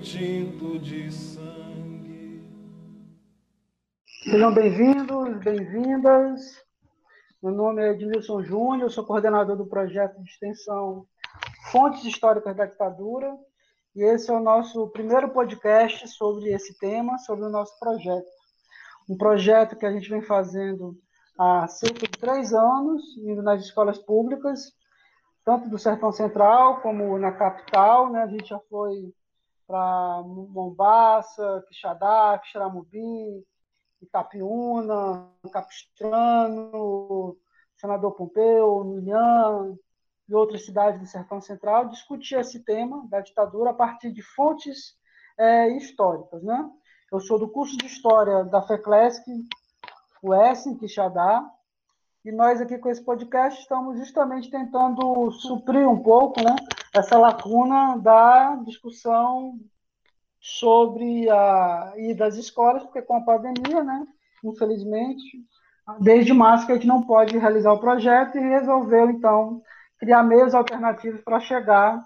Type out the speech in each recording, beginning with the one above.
tinto de sangue. Sejam bem-vindos, bem-vindas. Meu nome é Edmilson Júnior, sou coordenador do projeto de extensão Fontes Históricas da Ditadura, e esse é o nosso primeiro podcast sobre esse tema, sobre o nosso projeto. Um projeto que a gente vem fazendo há cerca de três anos, indo nas escolas públicas, tanto do Sertão Central como na capital. Né? A gente já foi para Mombaça, Quixadá, Quixeramobim, Itapiúna, Capistrano, Senador Pompeu, Milhã, e outras cidades do Sertão Central, discutir esse tema da ditadura a partir de fontes é, históricas. Né? Eu sou do curso de História da FECLESC, US, em Quixadá, e nós aqui com esse podcast estamos justamente tentando suprir um pouco né, essa lacuna da discussão sobre a ida às escolas, porque com a pandemia, né, infelizmente, desde março a gente não pode realizar o projeto e resolveu, então, criar meios alternativos para chegar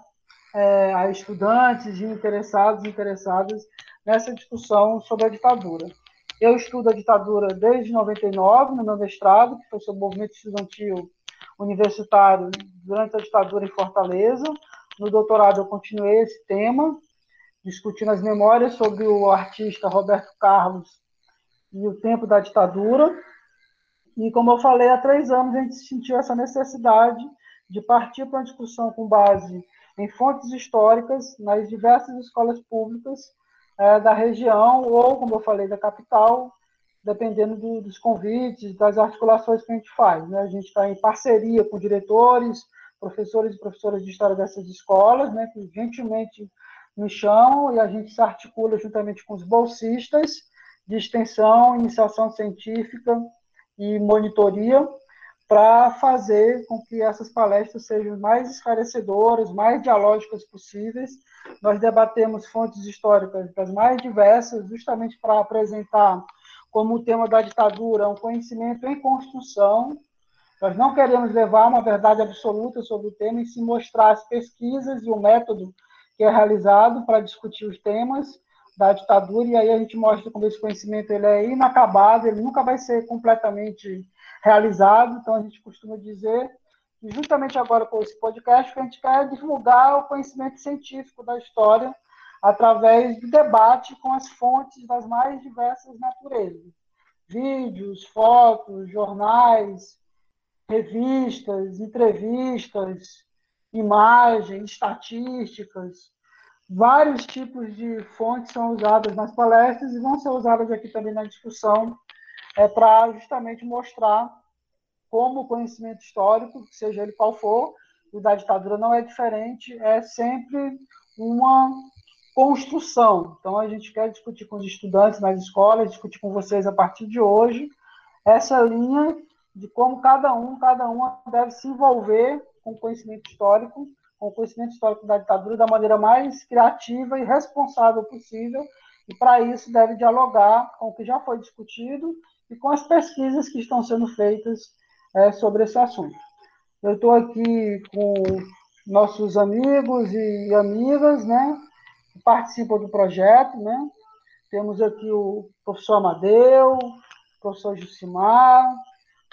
é, a estudantes e interessados e interessadas nessa discussão sobre a ditadura. Eu estudo a ditadura desde 99, no meu mestrado, que foi sobre o movimento estudantil universitário durante a ditadura em Fortaleza. No doutorado, eu continuei esse tema, discutindo as memórias sobre o artista Roberto Carlos e o tempo da ditadura. E, como eu falei, há três anos a gente sentiu essa necessidade de partir para uma discussão com base em fontes históricas nas diversas escolas públicas é, da região ou, como eu falei, da capital, dependendo do, dos convites, das articulações que a gente faz. Né? A gente está em parceria com diretores, professores e professoras de história dessas escolas, né, que gentilmente nos chamam e a gente se articula juntamente com os bolsistas de extensão, iniciação científica e monitoria para fazer com que essas palestras sejam mais esclarecedoras, mais dialógicas possíveis. Nós debatemos fontes históricas das mais diversas, justamente para apresentar como o tema da ditadura um conhecimento em construção. Nós não queremos levar uma verdade absoluta sobre o tema e se mostrar as pesquisas e o método que é realizado para discutir os temas da ditadura, e aí a gente mostra como esse conhecimento ele é inacabado, ele nunca vai ser completamente realizado. Então, a gente costuma dizer que, justamente agora com esse podcast, a gente quer divulgar o conhecimento científico da história através do debate com as fontes das mais diversas naturezas. Vídeos, fotos, jornais, revistas, entrevistas, imagens, estatísticas, vários tipos de fontes são usadas nas palestras e vão ser usadas aqui também na discussão é para justamente mostrar como o conhecimento histórico, seja ele qual for, o da ditadura não é diferente, é sempre uma construção. Então, a gente quer discutir com os estudantes nas escolas, discutir com vocês a partir de hoje, essa linha de como cada um, cada uma deve se envolver com o conhecimento histórico, com o conhecimento histórico da ditadura da maneira mais criativa e responsável possível, e para isso deve dialogar com o que já foi discutido e com as pesquisas que estão sendo feitas é, sobre esse assunto. Eu estou aqui com nossos amigos e amigas, né, que participam do projeto, né. Temos aqui o professor Amadeu, o professor Jucimar,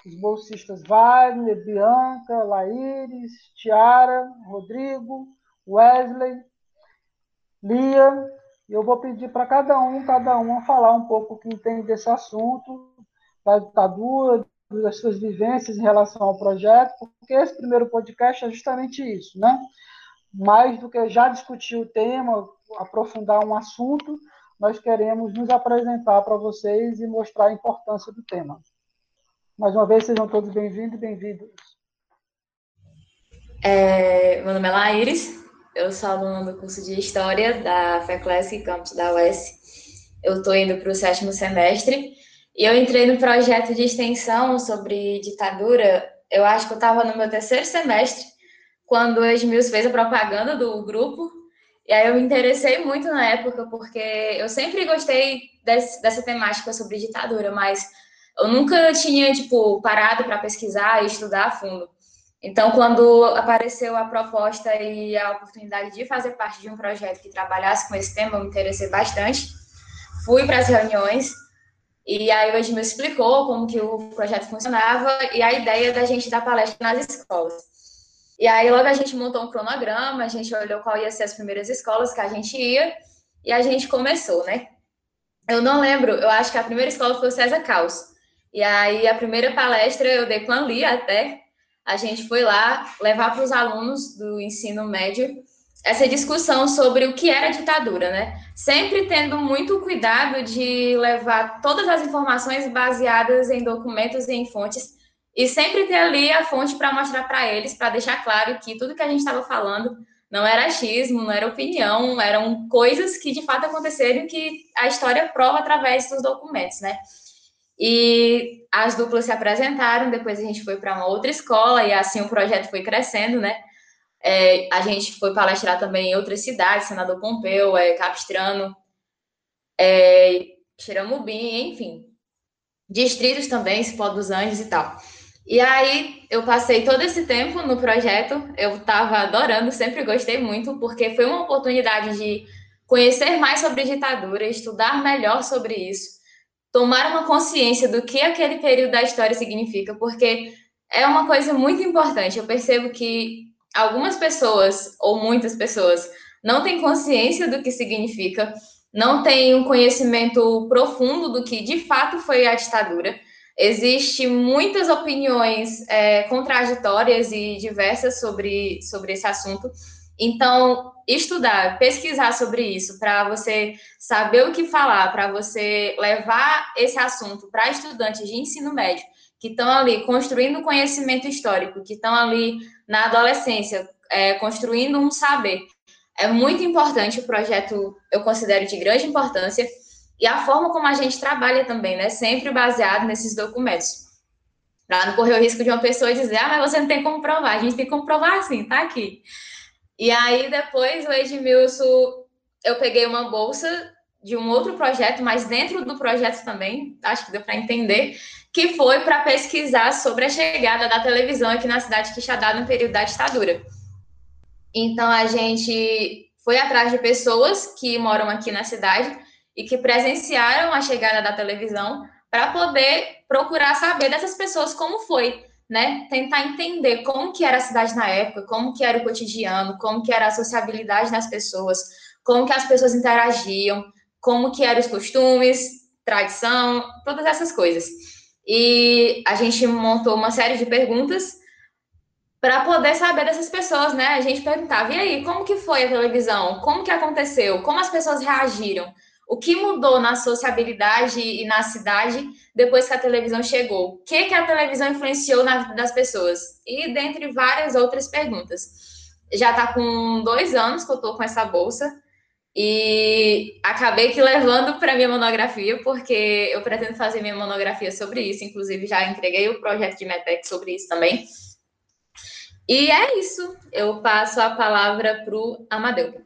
os bolsistas Wagner, Bianca, Laíris, Tiara, Rodrigo, Wesley, Lia. Eu vou pedir para cada um, cada uma falar um pouco o que entende desse assunto da ditadura, das suas vivências em relação ao projeto, porque esse primeiro podcast é justamente isso, né? Mais do que já discutir o tema, aprofundar um assunto, nós queremos nos apresentar para vocês e mostrar a importância do tema. Mais uma vez, sejam todos bem-vindos e bem-vindos. É, meu nome é Laíris, Eu sou aluna do curso de História da FECLESC Campus da UES. Eu estou indo para o sétimo semestre e eu entrei no projeto de extensão sobre ditadura. Eu acho que eu estava no meu terceiro semestre quando o Edmilson fez a propaganda do grupo. E aí eu me interessei muito na época porque eu sempre gostei desse, dessa temática sobre ditadura, mas eu nunca tinha tipo parado para pesquisar e estudar a fundo. Então, quando apareceu a proposta e a oportunidade de fazer parte de um projeto que trabalhasse com esse tema, eu me interessei bastante. Fui para as reuniões e aí o Edmil explicou como que o projeto funcionava e a ideia da gente dar palestra nas escolas. E aí logo a gente montou um cronograma, a gente olhou qual ia ser as primeiras escolas que a gente ia e a gente começou, né? Eu não lembro, eu acho que a primeira escola foi o César Caos. E aí a primeira palestra eu dei com a Lia até, a gente foi lá levar para os alunos do ensino médio essa discussão sobre o que era ditadura, né? Sempre tendo muito cuidado de levar todas as informações baseadas em documentos e em fontes, e sempre ter ali a fonte para mostrar para eles, para deixar claro que tudo que a gente estava falando não era achismo, não era opinião, eram coisas que de fato aconteceram que a história prova através dos documentos, né? E as duplas se apresentaram, depois a gente foi para uma outra escola, e assim o projeto foi crescendo, né? É, a gente foi palestrar também em outras cidades, Senador Pompeu, é, Capistrano, é, Xiramubim, enfim. Distritos também, Cipó dos Anjos e tal. E aí eu passei todo esse tempo no projeto, eu estava adorando, sempre gostei muito, porque foi uma oportunidade de conhecer mais sobre ditadura, estudar melhor sobre isso tomar uma consciência do que aquele período da história significa, porque é uma coisa muito importante. Eu percebo que algumas pessoas, ou muitas pessoas, não têm consciência do que significa, não têm um conhecimento profundo do que de fato foi a ditadura. Existem muitas opiniões é, contraditórias e diversas sobre, sobre esse assunto. Então, estudar, pesquisar sobre isso, para você saber o que falar, para você levar esse assunto para estudantes de ensino médio que estão ali construindo conhecimento histórico, que estão ali na adolescência, é, construindo um saber. É muito importante o projeto, eu considero de grande importância, e a forma como a gente trabalha também, né? Sempre baseado nesses documentos. Para não correr o risco de uma pessoa dizer, ah, mas você não tem como provar. A gente tem como provar sim, tá aqui. E aí, depois, o Edmilson, eu peguei uma bolsa de um outro projeto, mas dentro do projeto também, acho que deu para entender, que foi para pesquisar sobre a chegada da televisão aqui na cidade de Quixadá no período da ditadura. Então, a gente foi atrás de pessoas que moram aqui na cidade e que presenciaram a chegada da televisão para poder procurar saber dessas pessoas como foi né, tentar entender como que era a cidade na época, como que era o cotidiano, como que era a sociabilidade das pessoas, como que as pessoas interagiam, como que eram os costumes, tradição, todas essas coisas. E a gente montou uma série de perguntas para poder saber dessas pessoas, né? A gente perguntava, e aí, como que foi a televisão? Como que aconteceu? Como as pessoas reagiram? O que mudou na sociabilidade e na cidade depois que a televisão chegou? O que, que a televisão influenciou na vida das pessoas? E dentre várias outras perguntas. Já está com dois anos que eu estou com essa bolsa e acabei que levando para minha monografia, porque eu pretendo fazer minha monografia sobre isso. Inclusive, já entreguei o projeto de METEC sobre isso também. E é isso. Eu passo a palavra para o Amadeu.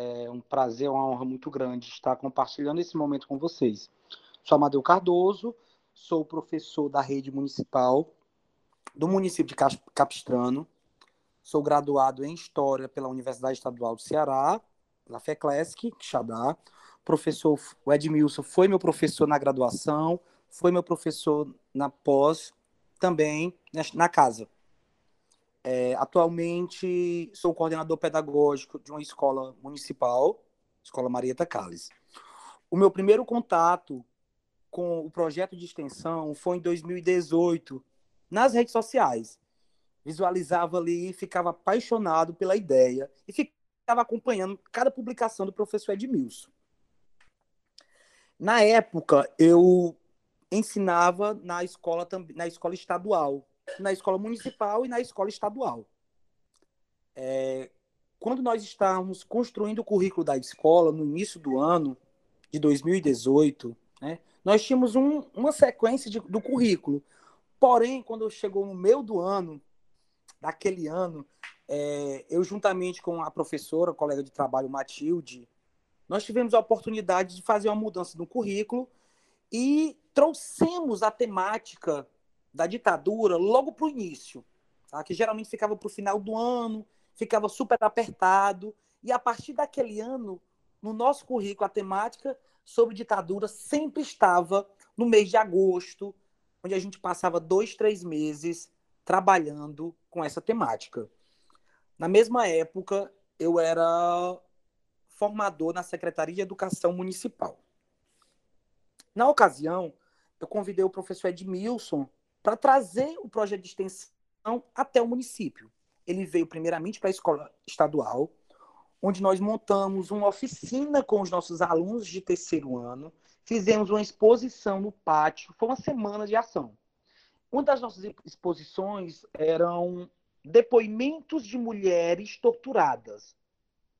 É um prazer, uma honra muito grande estar compartilhando esse momento com vocês. Sou Amadeu Cardoso, sou professor da rede municipal do município de Capistrano, sou graduado em História pela Universidade Estadual do Ceará, na FECLESC, Xadá. Professor o Edmilson foi meu professor na graduação, foi meu professor na pós, também na casa. É, atualmente sou coordenador pedagógico de uma escola municipal, Escola Marieta Calles. O meu primeiro contato com o projeto de extensão foi em 2018, nas redes sociais. Visualizava ali, ficava apaixonado pela ideia e ficava acompanhando cada publicação do professor Edmilson. Na época, eu ensinava na escola, na escola estadual, na escola municipal e na escola estadual. É, quando nós estávamos construindo o currículo da escola, no início do ano de 2018, né, nós tínhamos um, uma sequência de, do currículo. Porém, quando chegou no meio do ano, daquele ano, é, eu juntamente com a professora, colega de trabalho Matilde, nós tivemos a oportunidade de fazer uma mudança no currículo e trouxemos a temática da ditadura logo para o início, tá? que geralmente ficava para o final do ano, ficava super apertado, e a partir daquele ano, no nosso currículo, a temática sobre ditadura sempre estava no mês de agosto, onde a gente passava dois, três meses trabalhando com essa temática. Na mesma época, eu era formador na Secretaria de Educação Municipal. Na ocasião, eu convidei o professor Edmilson para trazer o projeto de extensão até o município. Ele veio primeiramente para a escola estadual, onde nós montamos uma oficina com os nossos alunos de terceiro ano, fizemos uma exposição no pátio, foi uma semana de ação. Uma das nossas exposições eram depoimentos de mulheres torturadas.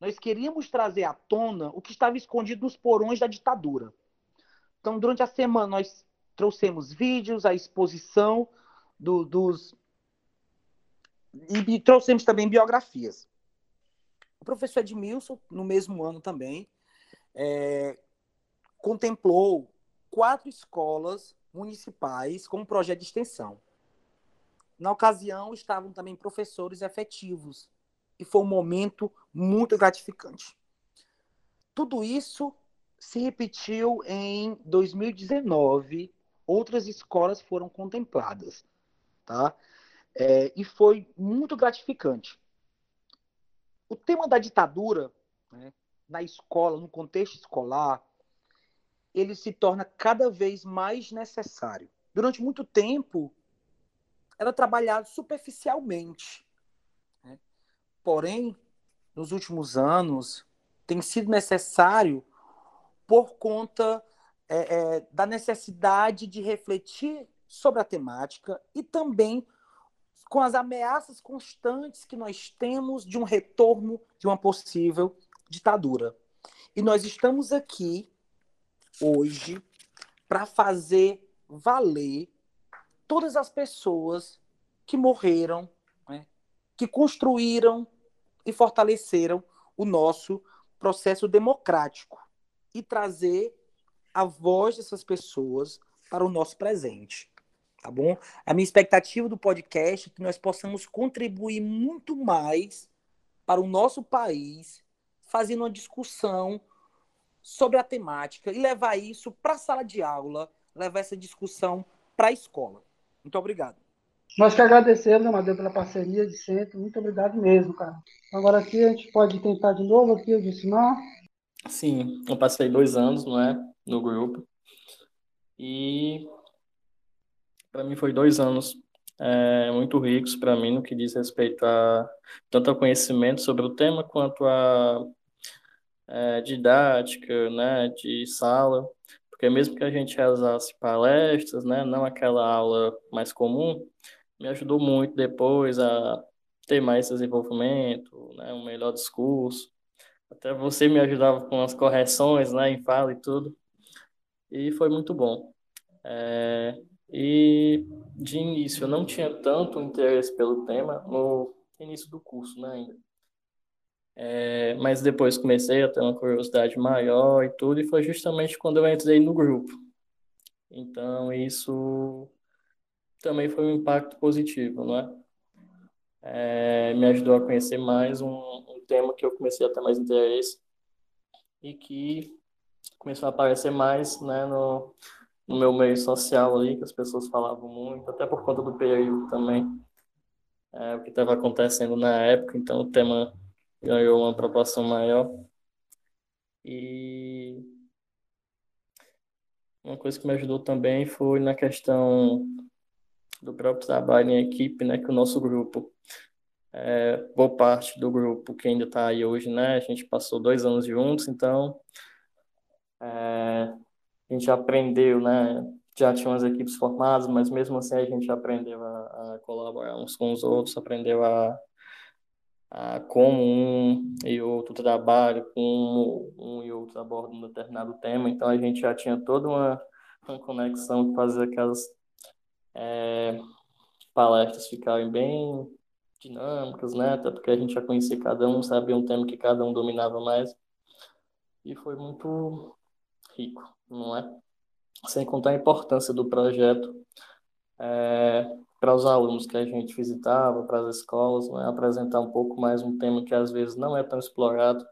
Nós queríamos trazer à tona o que estava escondido nos porões da ditadura. Então, durante a semana, nós trouxemos vídeos, a exposição do, dos. E trouxemos também biografias. O professor Edmilson, no mesmo ano também, é, contemplou quatro escolas municipais com um projeto de extensão. Na ocasião, estavam também professores efetivos, e foi um momento muito gratificante. Tudo isso se repetiu em 2019, outras escolas foram contempladas, tá? É, e foi muito gratificante. O tema da ditadura, né, na escola, no contexto escolar, ele se torna cada vez mais necessário. Durante muito tempo, era trabalhado superficialmente. Né? Porém, nos últimos anos, tem sido necessário por conta é, é, da necessidade de refletir sobre a temática e também com as ameaças constantes que nós temos de um retorno de uma possível ditadura. E nós estamos aqui hoje para fazer valer todas as pessoas que morreram, né, que construíram e fortaleceram o nosso processo democrático e trazer a voz dessas pessoas para o nosso presente. Tá bom? A minha expectativa do podcast é que nós possamos contribuir muito mais para o nosso país, fazendo uma discussão sobre a temática e levar isso para a sala de aula, levar essa discussão para a escola. Muito obrigado. Nós que agradecemos, Amadeu, pela parceria de sempre. Muito obrigado mesmo, cara. Agora aqui a gente pode tentar de novo aqui, eu disse não. Sim, eu passei dois anos, não é, no grupo. E para mim foi dois anos é, muito ricos para mim no que diz respeito a tanto ao conhecimento sobre o tema quanto a é, didática, né, de sala, porque mesmo que a gente realizasse palestras, né, não aquela aula mais comum, me ajudou muito depois a ter mais desenvolvimento, né, um melhor discurso. Até você me ajudava com as correções, né, em fala e tudo. E foi muito bom. É, e de início eu não tinha tanto interesse pelo tema no início do curso, né, ainda. É, mas depois comecei a ter uma curiosidade maior e tudo, e foi justamente quando eu entrei no grupo. Então, isso também foi um impacto positivo, não é? é me ajudou a conhecer mais um, um, tema que eu comecei a ter mais interesse e que começou a aparecer mais né, no, no meu meio social ali, que as pessoas falavam muito, até por conta do período também, é, o que estava acontecendo na época, então o tema ganhou uma proporção maior. E uma coisa que me ajudou também foi na questão do próprio trabalho em equipe, né, que o nosso grupo, é, boa parte do grupo que ainda está aí hoje, né, a gente passou dois anos juntos, então é, a gente aprendeu, né, já tinha umas equipes formadas, mas mesmo assim a gente aprendeu a, a colaborar uns com os outros, aprendeu a a como um e outro trabalho, como um e outro abordam um determinado tema, então a gente já tinha toda uma, uma conexão que fazia aquelas é, palestras ficarem bem dinâmicas, né? Até porque a gente já conhecia cada um, sabia um tema que cada um dominava mais. E foi muito rico, não é? Sem contar a importância do projeto é, para os alunos que a gente visitava, para as escolas, né? apresentar um pouco mais um tema que às vezes não é tão explorado,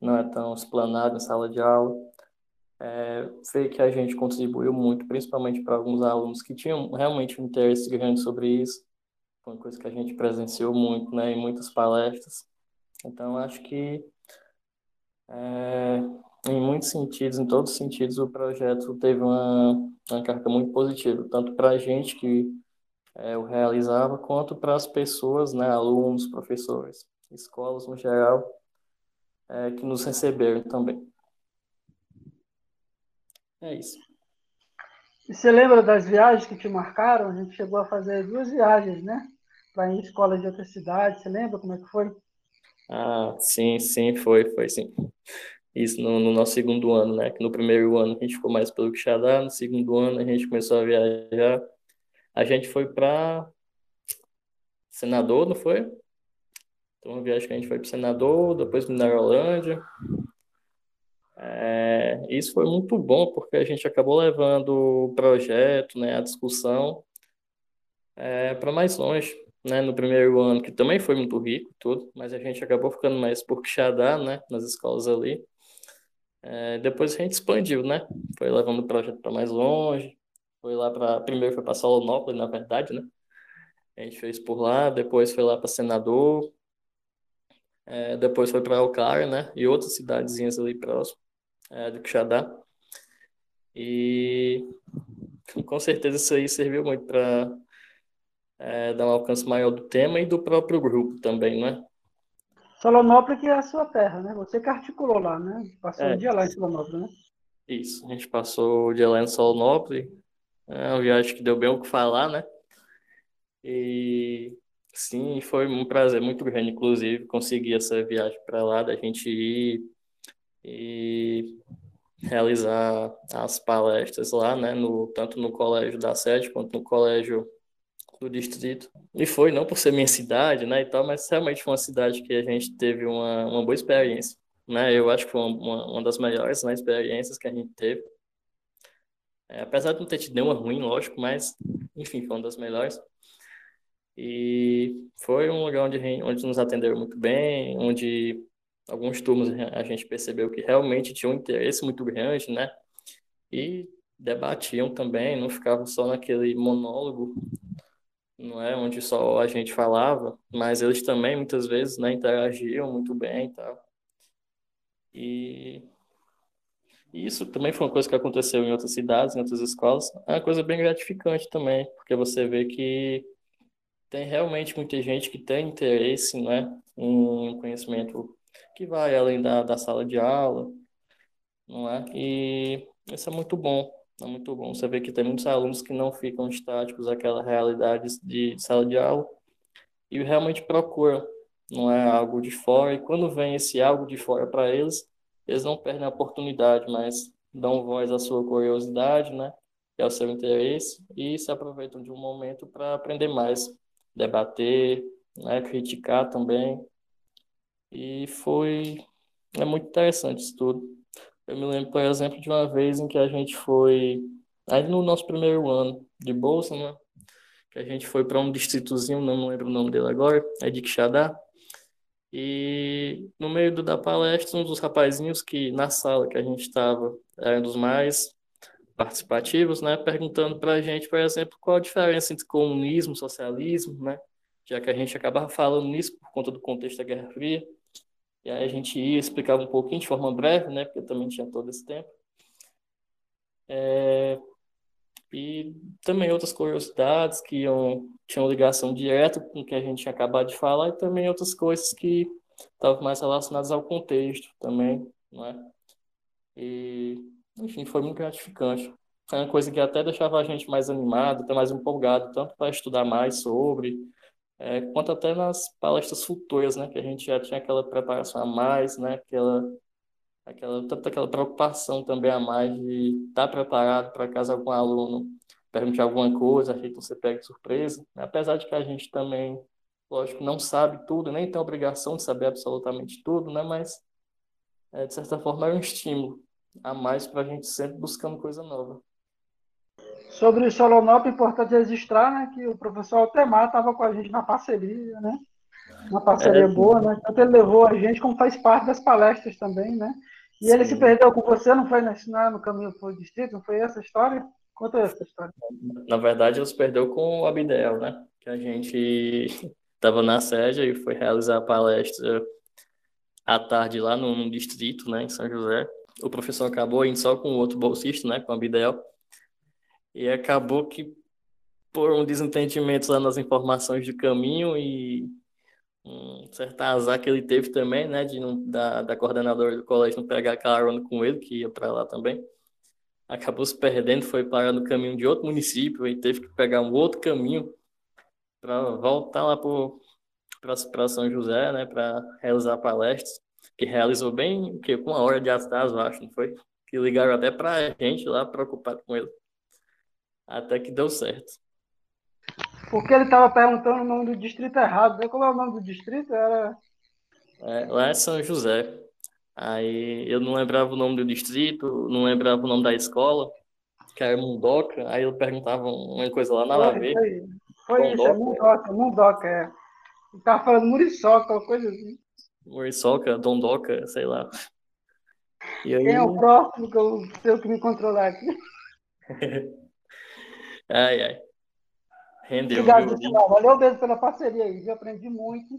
não é tão explanado em sala de aula. É, ver que a gente contribuiu muito, principalmente para alguns alunos que tinham realmente um interesse grande sobre isso, uma coisa que a gente presenciou muito, né, em muitas palestras. Então, acho que é, em muitos sentidos, em todos os sentidos, o projeto teve uma, uma carga muito positiva, tanto para a gente que é, o realizava, quanto para as pessoas, né, alunos, professores, escolas no geral, é, que nos receberam também. É isso. E você lembra das viagens que te marcaram? A gente chegou a fazer duas viagens, né? Para ir em escola de outra cidade. Você lembra como é que foi? Ah, sim, sim, foi, foi sim. Isso no, no, nosso segundo ano, né? Que no primeiro ano a gente ficou mais pelo Quixadá, no segundo ano a gente começou a viajar. A gente foi para Senador, não foi? Então, uma viagem que a gente foi para Senador, depois Mineralândia. É, isso foi muito bom, porque a gente acabou levando o projeto, né, a discussão, é, para mais longe. Né, no primeiro ano, que também foi muito rico, tudo, mas a gente acabou ficando mais por Quixadá, né, nas escolas ali. É, depois a gente expandiu, né? Foi levando o projeto para mais longe. Foi lá para. Primeiro foi para Solonópolis, na verdade, né? A gente fez por lá, depois foi lá para Senador, é, depois foi para Alcara, né? E outras cidadezinhas ali próximo é, do Quixadá. E com certeza isso aí serviu muito para é, dar um alcance maior do tema e do próprio grupo também, né? Solonópolis que é a sua terra, né? Você que articulou lá, né? Passou é. um dia lá em Solonópolis, né? Isso, a gente passou o dia lá em Solonópolis. É uma viagem que deu bem o que falar, né? E sim, foi um prazer muito grande, inclusive, conseguir essa viagem para lá, da gente ir e realizar as palestras lá, né? No, tanto no colégio da sede quanto no colégio do distrito. E foi, não por ser minha cidade, né, e tal, mas realmente foi uma cidade que a gente teve uma, uma boa experiência, né? Eu acho que foi uma, uma das melhores né, experiências que a gente teve. É, apesar de não ter tido nenhuma ruim, lógico, mas, enfim, foi uma das melhores. E foi um lugar onde, onde nos atenderam muito bem, onde alguns turmas a gente percebeu que realmente tinham um interesse muito grande, né? E debatiam também, não ficavam só naquele monólogo não é onde só a gente falava, mas eles também muitas vezes né, interagiam muito bem e tal. E isso também foi uma coisa que aconteceu em outras cidades, em outras escolas. É uma coisa bem gratificante também, porque você vê que tem realmente muita gente que tem interesse né, em conhecimento que vai além da, da sala de aula, não é? E isso é muito bom. É muito bom. Você vê que tem muitos alunos que não ficam estáticos àquela realidade de sala de aula e realmente procuram, não é algo de fora. E quando vem esse algo de fora para eles, eles não perdem a oportunidade, mas dão voz à sua curiosidade, né? E ao seu interesse e se aproveitam de um momento para aprender mais, debater, né? criticar também. E foi é muito interessante isso tudo. Eu me lembro, por exemplo, de uma vez em que a gente foi, aí no nosso primeiro ano de bolsa, né? Que a gente foi para um distritozinho, não lembro o nome dele agora, é de Quixadá. E no meio da palestra, um dos rapazinhos que na sala que a gente estava era um dos mais participativos, né? Perguntando para a gente, por exemplo, qual a diferença entre comunismo e socialismo, né? Já que a gente acabava falando nisso por conta do contexto da Guerra Fria. E aí a gente ia explicar um pouquinho de forma breve, né? Porque também tinha todo esse tempo. É, e também outras curiosidades que iam, tinham ligação direta com o que a gente tinha acabado de falar e também outras coisas que estavam mais relacionadas ao contexto também, não é? E, enfim, foi muito gratificante. Foi uma coisa que até deixava a gente mais animado, até mais empolgado, tanto para estudar mais sobre, é, quanto até nas palestras futuras, né, que a gente já tinha aquela preparação a mais, né, aquela, aquela, aquela preocupação também a mais de estar preparado para caso algum aluno pergunte alguma coisa, a gente não se pegue de surpresa, né, apesar de que a gente também, lógico, não sabe tudo, nem tem a obrigação de saber absolutamente tudo, né, mas é, de certa forma é um estímulo a mais para a gente sempre buscando coisa nova. Sobre o Solonop, é importante registrar né, que o professor Altemar estava com a gente na parceria, né? Uma parceria é, boa, né? Tanto ele levou a gente, como faz parte das palestras também, né? E sim. ele se perdeu com você, não foi na, no caminho para o distrito? Não foi essa história? Conta essa história. Na verdade, ele se perdeu com o Abdel, né? Que a gente estava na sede e foi realizar a palestra à tarde lá no, no, distrito, né, em São José. O professor acabou indo só com outro bolsista, né, com o Abdel. E acabou que, por um desentendimento lá nas informações do caminho e um certo azar que ele teve também, né, de não, da, da coordenadora do colégio não pegar carona com ele, que ia para lá também, acabou se perdendo, foi parar no caminho de outro município e teve que pegar um outro caminho para voltar lá para São José, né, para realizar palestras, que realizou bem, que com uma hora de atraso, acho, não foi? Que ligaram até para a gente lá, preocupado com ele. Até que deu certo. Porque ele estava perguntando o nome do distrito errado. Né? Qual é o nome do distrito? Era... É, lá é São José. Aí eu não lembrava o nome do distrito, não lembrava o nome da escola, que era Mundoca. Aí eu perguntava uma coisa lá, nada foi, a ver. Foi, foi isso, é Mundoca, Mundoca, é. Ele tava falando Muriçoca, coisa assim. Muriçoca, Dondoca, sei lá. E aí... Quem é o próximo que eu tenho que me controlar aqui? Ai, ai. Rendeu. Obrigado, pessoal. Valeu mesmo pela parceria aí. Eu aprendi muito.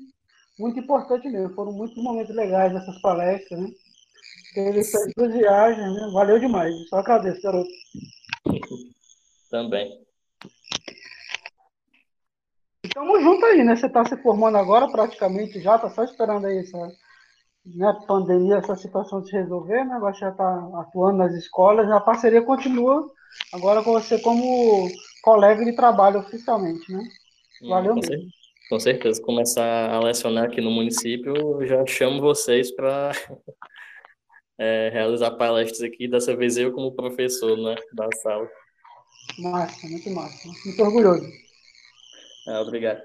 Muito importante mesmo. Foram muitos momentos legais nessas palestras, né? Teve essas duas viagens, né? Valeu demais. Só agradeço, garoto. Também. Estamos juntos aí, né? Você está se formando agora praticamente já, está só esperando aí essa né, pandemia, essa situação se resolver, né? Agora já está atuando nas escolas, a parceria continua agora com você como colega de trabalho oficialmente, né? Hum, Valeu com mesmo. Certeza, com certeza, começar a lecionar aqui no município, eu já chamo vocês para é, realizar palestras aqui, dessa vez eu como professor, né, da sala. Massa, muito massa, muito orgulhoso. Ah, obrigado.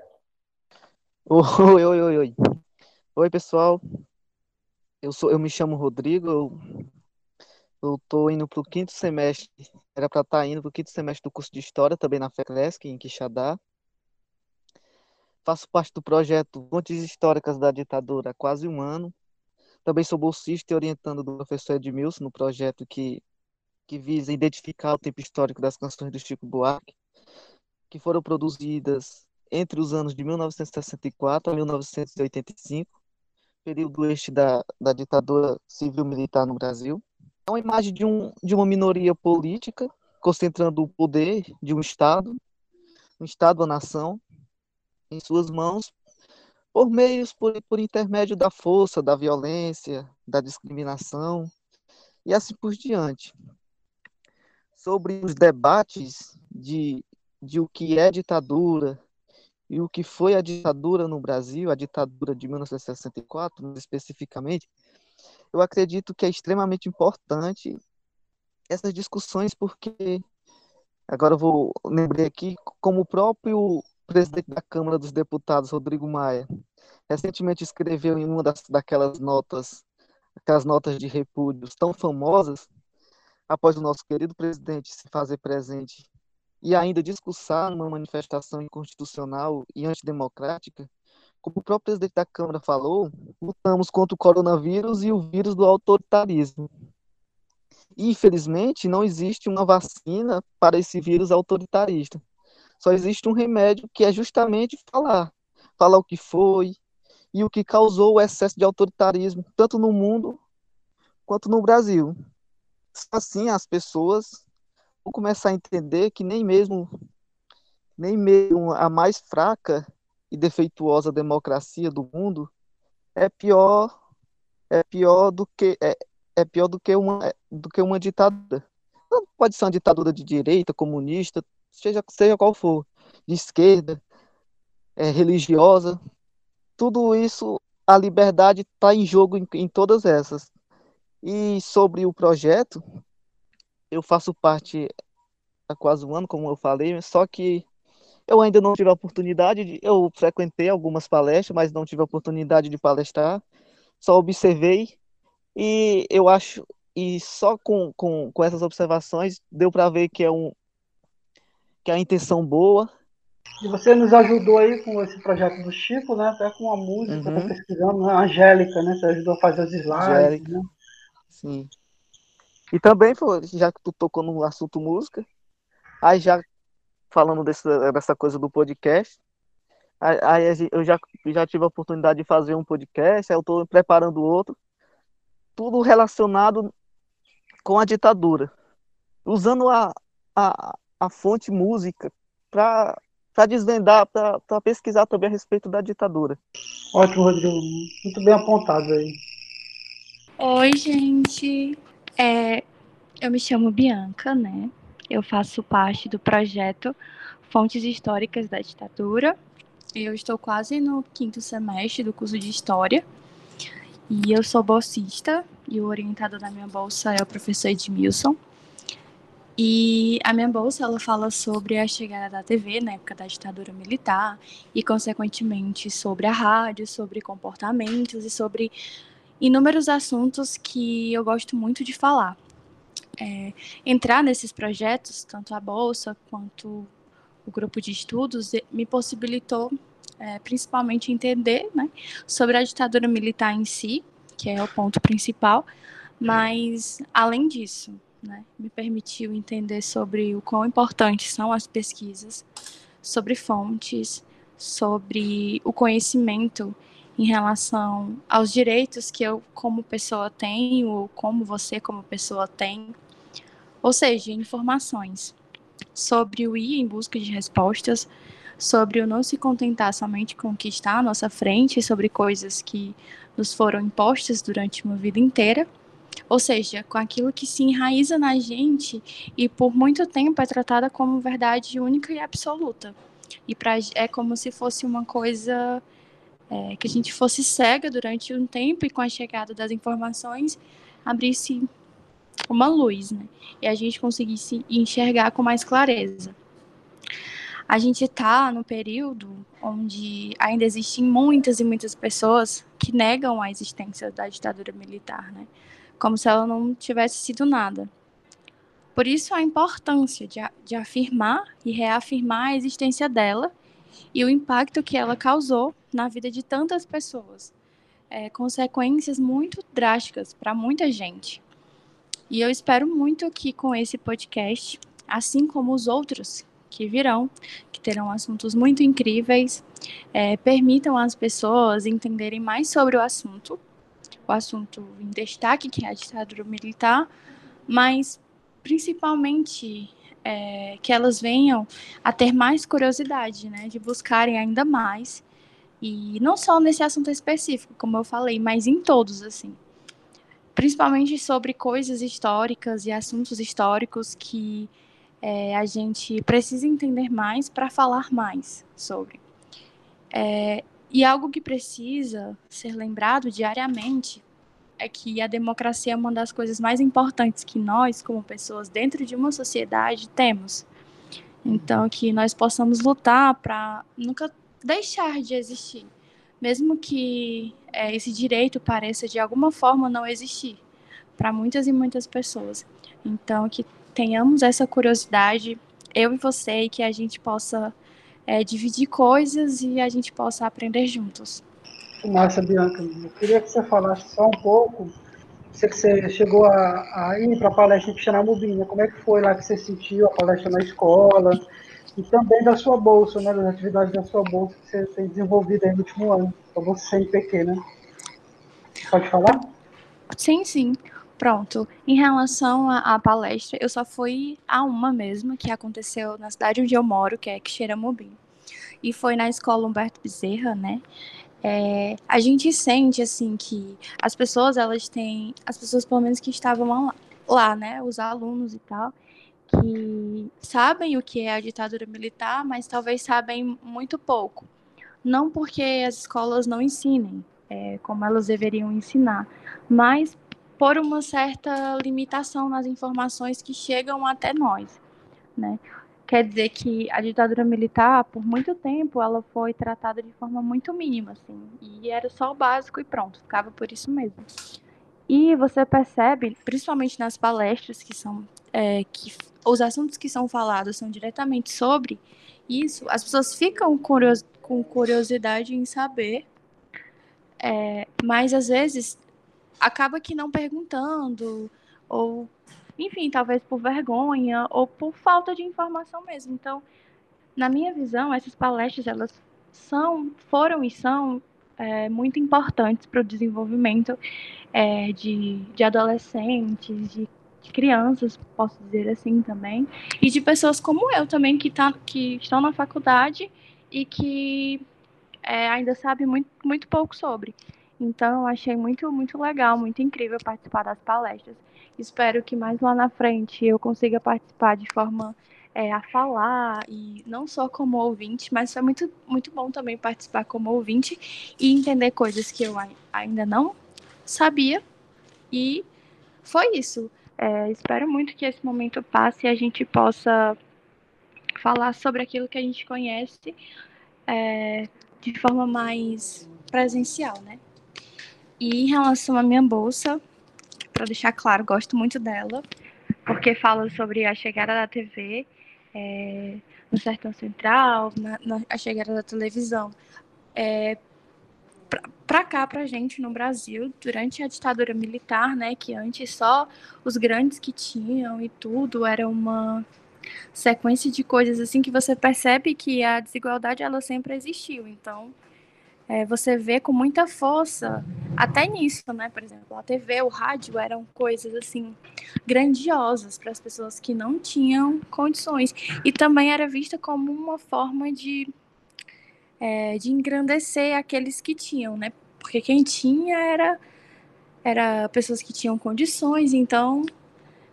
Oi, oi, oi, oi. Oi, pessoal. Eu sou, eu me chamo Rodrigo, eu eu estou indo para o quinto semestre, era para estar tá indo para o quinto semestre do curso de História, também na FECLESC, em Quixadá. Faço parte do projeto Fontes Históricas da Ditadura há quase um ano. Também sou bolsista e orientando do professor Edmilson no projeto que, que visa identificar o tempo histórico das canções do Chico Buarque, que foram produzidas entre os anos de 1964 a 1985, período este da, da ditadura civil-militar no Brasil. É uma imagem de, um, de uma minoria política concentrando o poder de um Estado, um Estado, a nação, em suas mãos, por meios, por, por intermédio da força, da violência, da discriminação, e assim por diante. Sobre os debates de, de o que é ditadura e o que foi a ditadura no Brasil, a ditadura de 1964, especificamente, eu acredito que é extremamente importante essas discussões, porque agora eu vou lembrar aqui, como o próprio presidente da Câmara dos Deputados, Rodrigo Maia, recentemente escreveu em uma das, daquelas notas, aquelas notas de repúdios tão famosas, após o nosso querido presidente se fazer presente e ainda discursar numa manifestação inconstitucional e antidemocrática, como o próprio presidente da Câmara falou, lutamos contra o coronavírus e o vírus do autoritarismo. Infelizmente, não existe uma vacina para esse vírus autoritarista. Só existe um remédio que é justamente falar. Falar o que foi e o que causou o excesso de autoritarismo, tanto no mundo quanto no Brasil. Assim, as pessoas vão começar a entender que nem mesmo nem mesmo a mais fraca e defeituosa democracia do mundo é pior é pior do que é, é pior do que uma do que uma ditadura. Não pode ser uma ditadura de direita, comunista, seja seja qual for, de esquerda. é, religiosa. Tudo isso, a liberdade está em jogo em, em todas essas. E sobre o projeto, eu faço parte há quase um ano, como eu falei, só que eu ainda não tive a oportunidade de. Eu frequentei algumas palestras, mas não tive a oportunidade de palestrar. Só observei e eu acho. E só com, com, com essas observações deu para ver que é um que é a intenção boa. E você nos ajudou aí com esse projeto do Chico, né? Até com a música, uhum. pesquisando, né? A Angélica, né? Você ajudou a fazer os slides, Angélica. né? Sim. E também, já que tu tocou no assunto música, aí já falando dessa, dessa coisa do podcast, aí eu já, já tive a oportunidade de fazer um podcast, aí eu estou preparando outro, tudo relacionado com a ditadura, usando a, a, a fonte música para desvendar, para pesquisar também a respeito da ditadura. Ótimo, Rodrigo. Muito bem apontado aí. Oi, gente. É, eu me chamo Bianca, né? Eu faço parte do projeto Fontes Históricas da Ditadura. Eu estou quase no quinto semestre do curso de História. E eu sou bolsista, e o orientador da minha bolsa é o professor Edmilson. E a minha bolsa ela fala sobre a chegada da TV na época da ditadura militar e, consequentemente, sobre a rádio, sobre comportamentos e sobre inúmeros assuntos que eu gosto muito de falar. É, entrar nesses projetos, tanto a bolsa quanto o grupo de estudos, me possibilitou é, principalmente entender né, sobre a ditadura militar em si, que é o ponto principal, mas além disso, né, me permitiu entender sobre o quão importantes são as pesquisas, sobre fontes, sobre o conhecimento em relação aos direitos que eu, como pessoa, tenho, ou como você, como pessoa, tem. Ou seja, informações sobre o ir em busca de respostas, sobre o não se contentar somente com o que está à nossa frente, sobre coisas que nos foram impostas durante uma vida inteira, ou seja, com aquilo que se enraiza na gente e por muito tempo é tratada como verdade única e absoluta. E pra, é como se fosse uma coisa é, que a gente fosse cega durante um tempo e com a chegada das informações abrisse uma luz, né? E a gente conseguisse enxergar com mais clareza. A gente está no período onde ainda existem muitas e muitas pessoas que negam a existência da ditadura militar, né? Como se ela não tivesse sido nada. Por isso a importância de, de afirmar e reafirmar a existência dela e o impacto que ela causou na vida de tantas pessoas. É, consequências muito drásticas para muita gente. E eu espero muito que com esse podcast, assim como os outros que virão, que terão assuntos muito incríveis, é, permitam às pessoas entenderem mais sobre o assunto, o assunto em destaque, que é a ditadura militar, mas principalmente é, que elas venham a ter mais curiosidade, né, de buscarem ainda mais, e não só nesse assunto específico, como eu falei, mas em todos, assim principalmente sobre coisas históricas e assuntos históricos que é, a gente precisa entender mais para falar mais sobre. É, e algo que precisa ser lembrado diariamente é que a democracia é uma das coisas mais importantes que nós, como pessoas dentro de uma sociedade, temos. Então, que nós possamos lutar para nunca deixar de existir mesmo que é, esse direito pareça de alguma forma não existir para muitas e muitas pessoas. Então, que tenhamos essa curiosidade, eu e você, e que a gente possa é, dividir coisas e a gente possa aprender juntos. Márcia Bianca, eu queria que você falasse só um pouco. Sei que você chegou a, a ir para a palestra em Xanamubim, né? Como é que foi lá que você sentiu a palestra na escola? E também da sua bolsa, né, das atividades da sua bolsa que você tem desenvolvido aí no último ano, a bolsa CNPq, né? Pode falar? Sim, sim. Pronto. Em relação à palestra, eu só fui a uma mesma, que aconteceu na cidade onde eu moro, que é Quixeramobim. E foi na escola Humberto Bezerra, né? É, a gente sente, assim, que as pessoas, elas têm... As pessoas, pelo menos, que estavam lá, lá né? Os alunos e tal que sabem o que é a ditadura militar, mas talvez sabem muito pouco. não porque as escolas não ensinem é, como elas deveriam ensinar, mas por uma certa limitação nas informações que chegam até nós, né? Quer dizer que a ditadura militar, por muito tempo, ela foi tratada de forma muito mínima, assim, e era só o básico e pronto, ficava por isso mesmo. E você percebe, principalmente nas palestras que são, é, que os assuntos que são falados são diretamente sobre isso, as pessoas ficam curios, com curiosidade em saber, é, mas às vezes acaba que não perguntando, ou, enfim, talvez por vergonha, ou por falta de informação mesmo. Então, na minha visão, essas palestras, elas são, foram e são é, muito importantes para o desenvolvimento é, de, de adolescentes, de, de, crianças, posso dizer assim também, e de pessoas como eu também, que, tá, que estão na faculdade e que é, ainda sabem muito, muito pouco sobre. Então, eu achei muito, muito legal, muito incrível participar das palestras. Espero que mais lá na frente eu consiga participar de forma é, a falar, e não só como ouvinte, mas foi muito, muito bom também participar como ouvinte e entender coisas que eu ainda não sabia. E foi isso. É, espero muito que esse momento passe e a gente possa falar sobre aquilo que a gente conhece é, de forma mais presencial, né? E em relação à minha bolsa, para deixar claro, gosto muito dela, porque fala sobre a chegada da TV é, no Sertão Central, na, na, chegada da televisão. É, para cá, para gente no Brasil, durante a ditadura militar, né, que antes só os grandes que tinham e tudo, era uma sequência de coisas assim que você percebe que a desigualdade ela sempre existiu. Então, é, você vê com muita força até nisso, né? Por exemplo, a TV, o rádio eram coisas assim grandiosas para as pessoas que não tinham condições e também era vista como uma forma de é, de engrandecer aqueles que tinham, né? Porque quem tinha era era pessoas que tinham condições, então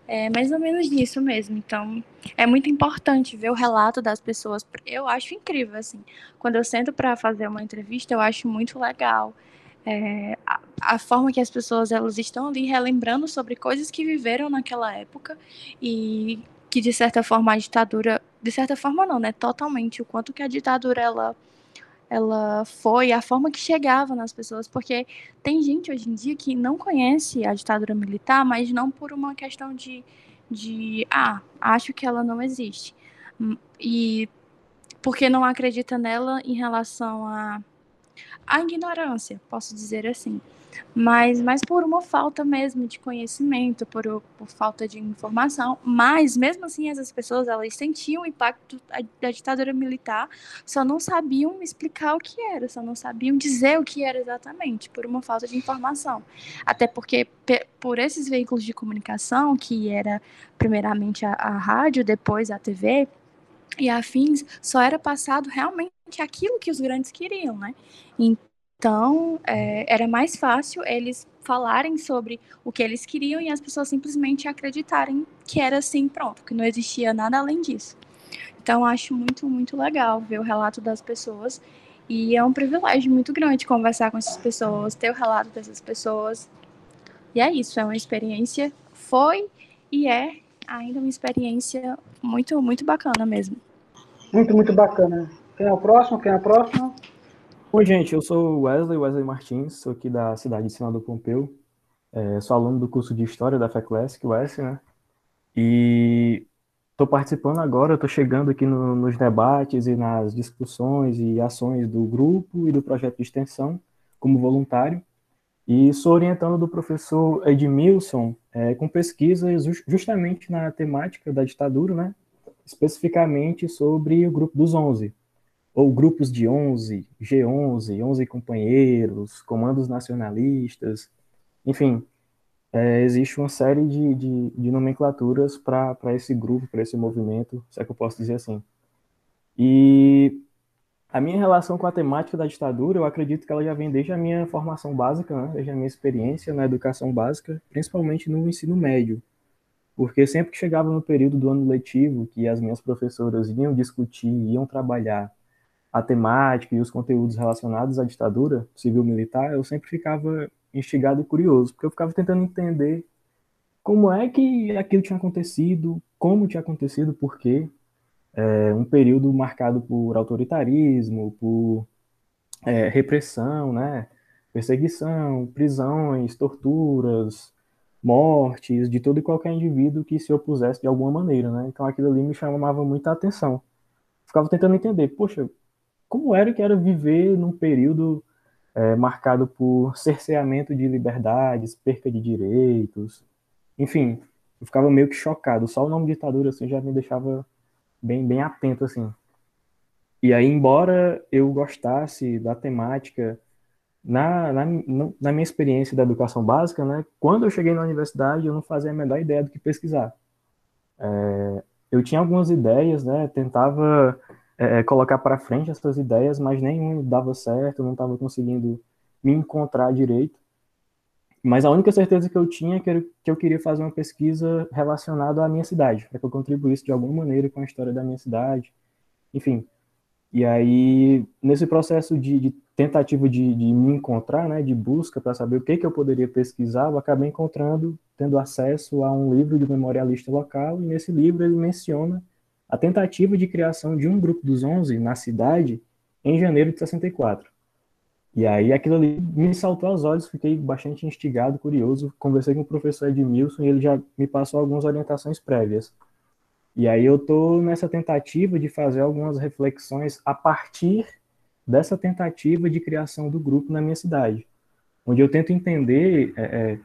é mais ou menos nisso mesmo. Então, é muito importante ver o relato das pessoas. Eu acho incrível, assim. Quando eu sento para fazer uma entrevista, eu acho muito legal. É, a, a, forma que as pessoas elas estão ali relembrando sobre coisas que viveram naquela época e que de certa forma a ditadura, de certa forma não, né, totalmente o quanto que a ditadura ela ela foi, a forma que chegava nas pessoas, porque tem gente hoje em dia que não conhece a ditadura militar, mas não por uma questão de, de ah, acho que ela não existe. Hum, e porque não acredita nela em relação a a ignorância, posso dizer assim mas, mas por uma falta mesmo de conhecimento, por, por falta de informação. Mas, mesmo assim, essas pessoas elas sentiam o impacto da ditadura militar, só não sabiam explicar o que era, só não sabiam dizer o que era exatamente, por uma falta de informação. Até porque, por esses veículos de comunicação, que era primeiramente a, a rádio, depois a TV, e afins, só era passado realmente aquilo que os grandes queriam, né? Então, então, é, era mais fácil eles falarem sobre o que eles queriam e as pessoas simplesmente acreditarem que era assim, pronto, que não existia nada além disso. Então, acho muito, muito legal ver o relato das pessoas e é um privilégio muito grande conversar com essas pessoas, ter o relato dessas pessoas. E é isso, é uma experiência, foi e é ainda uma experiência muito, muito bacana mesmo. Muito, muito bacana. Quem é o próximo? Quem é a próxima? Oi, gente, eu sou Wesley, Wesley Martins, sou aqui da cidade de Senador Pompeu, é, sou aluno do curso de História da FECLASSIC, UES, né? E estou participando agora, estou chegando aqui no, nos debates e nas discussões e ações do grupo e do projeto de extensão como voluntário, e sou orientando do professor Edmilson é, com pesquisas justamente na temática da ditadura, né? Especificamente sobre o grupo dos 11, ou grupos de 11, G11, 11 companheiros, comandos nacionalistas, enfim, é, existe uma série de, de, de nomenclaturas para esse grupo, para esse movimento, se é que eu posso dizer assim. E a minha relação com a temática da ditadura, eu acredito que ela já vem desde a minha formação básica, né? desde a minha experiência na educação básica, principalmente no ensino médio. Porque sempre que chegava no período do ano letivo, que as minhas professoras iam discutir, iam trabalhar a temática e os conteúdos relacionados à ditadura civil-militar, eu sempre ficava instigado e curioso, porque eu ficava tentando entender como é que aquilo tinha acontecido, como tinha acontecido, por quê. É, um período marcado por autoritarismo, por é, repressão, né? perseguição, prisões, torturas, mortes de todo e qualquer indivíduo que se opusesse de alguma maneira, né? Então aquilo ali me chamava muita atenção. Ficava tentando entender, poxa, como era que era viver num período é, marcado por cerceamento de liberdades, perca de direitos, enfim, eu ficava meio que chocado. Só o nome ditadura assim já me deixava bem, bem atento assim. E aí, embora eu gostasse da temática na, na, na minha experiência da educação básica, né, quando eu cheguei na universidade, eu não fazia a menor ideia do que pesquisar. É, eu tinha algumas ideias, né, tentava é, é colocar para frente essas ideias, mas nenhum dava certo, não estava conseguindo me encontrar direito. Mas a única certeza que eu tinha é que eu, que eu queria fazer uma pesquisa relacionada à minha cidade, para que eu contribuísse de alguma maneira com a história da minha cidade. Enfim, e aí, nesse processo de, de tentativa de, de, me encontrar, né, de busca para saber o que, que eu poderia pesquisar, eu acabei encontrando, tendo acesso a um livro de memorialista local, e nesse livro ele menciona a tentativa de criação de um grupo dos 11 na cidade em janeiro de 64. E aí aquilo ali me saltou aos olhos, fiquei bastante instigado, curioso, conversei com o professor Edmilson e ele já me passou algumas orientações prévias. E aí eu estou nessa tentativa de fazer algumas reflexões a partir dessa tentativa de criação do grupo na minha cidade, onde eu tento entender é, é,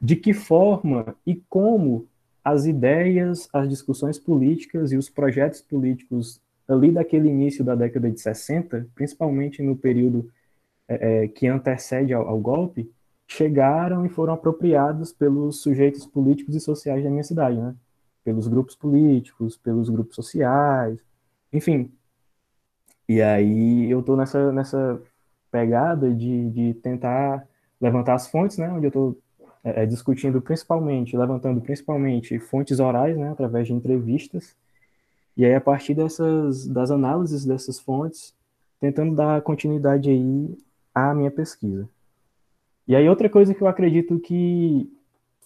de que forma e como as ideias, as discussões políticas e os projetos políticos ali daquele início da década de 60, principalmente no período é, é, que antecede ao, ao golpe, chegaram e foram apropriados pelos sujeitos políticos e sociais da minha cidade, né? pelos grupos políticos, pelos grupos sociais, enfim. E aí eu estou nessa, nessa pegada de, de tentar levantar as fontes, né, onde eu estou é, é, discutindo principalmente, levantando principalmente fontes orais, né, através de entrevistas, e aí a partir dessas, das análises dessas fontes, tentando dar continuidade aí à minha pesquisa. E aí outra coisa que eu acredito que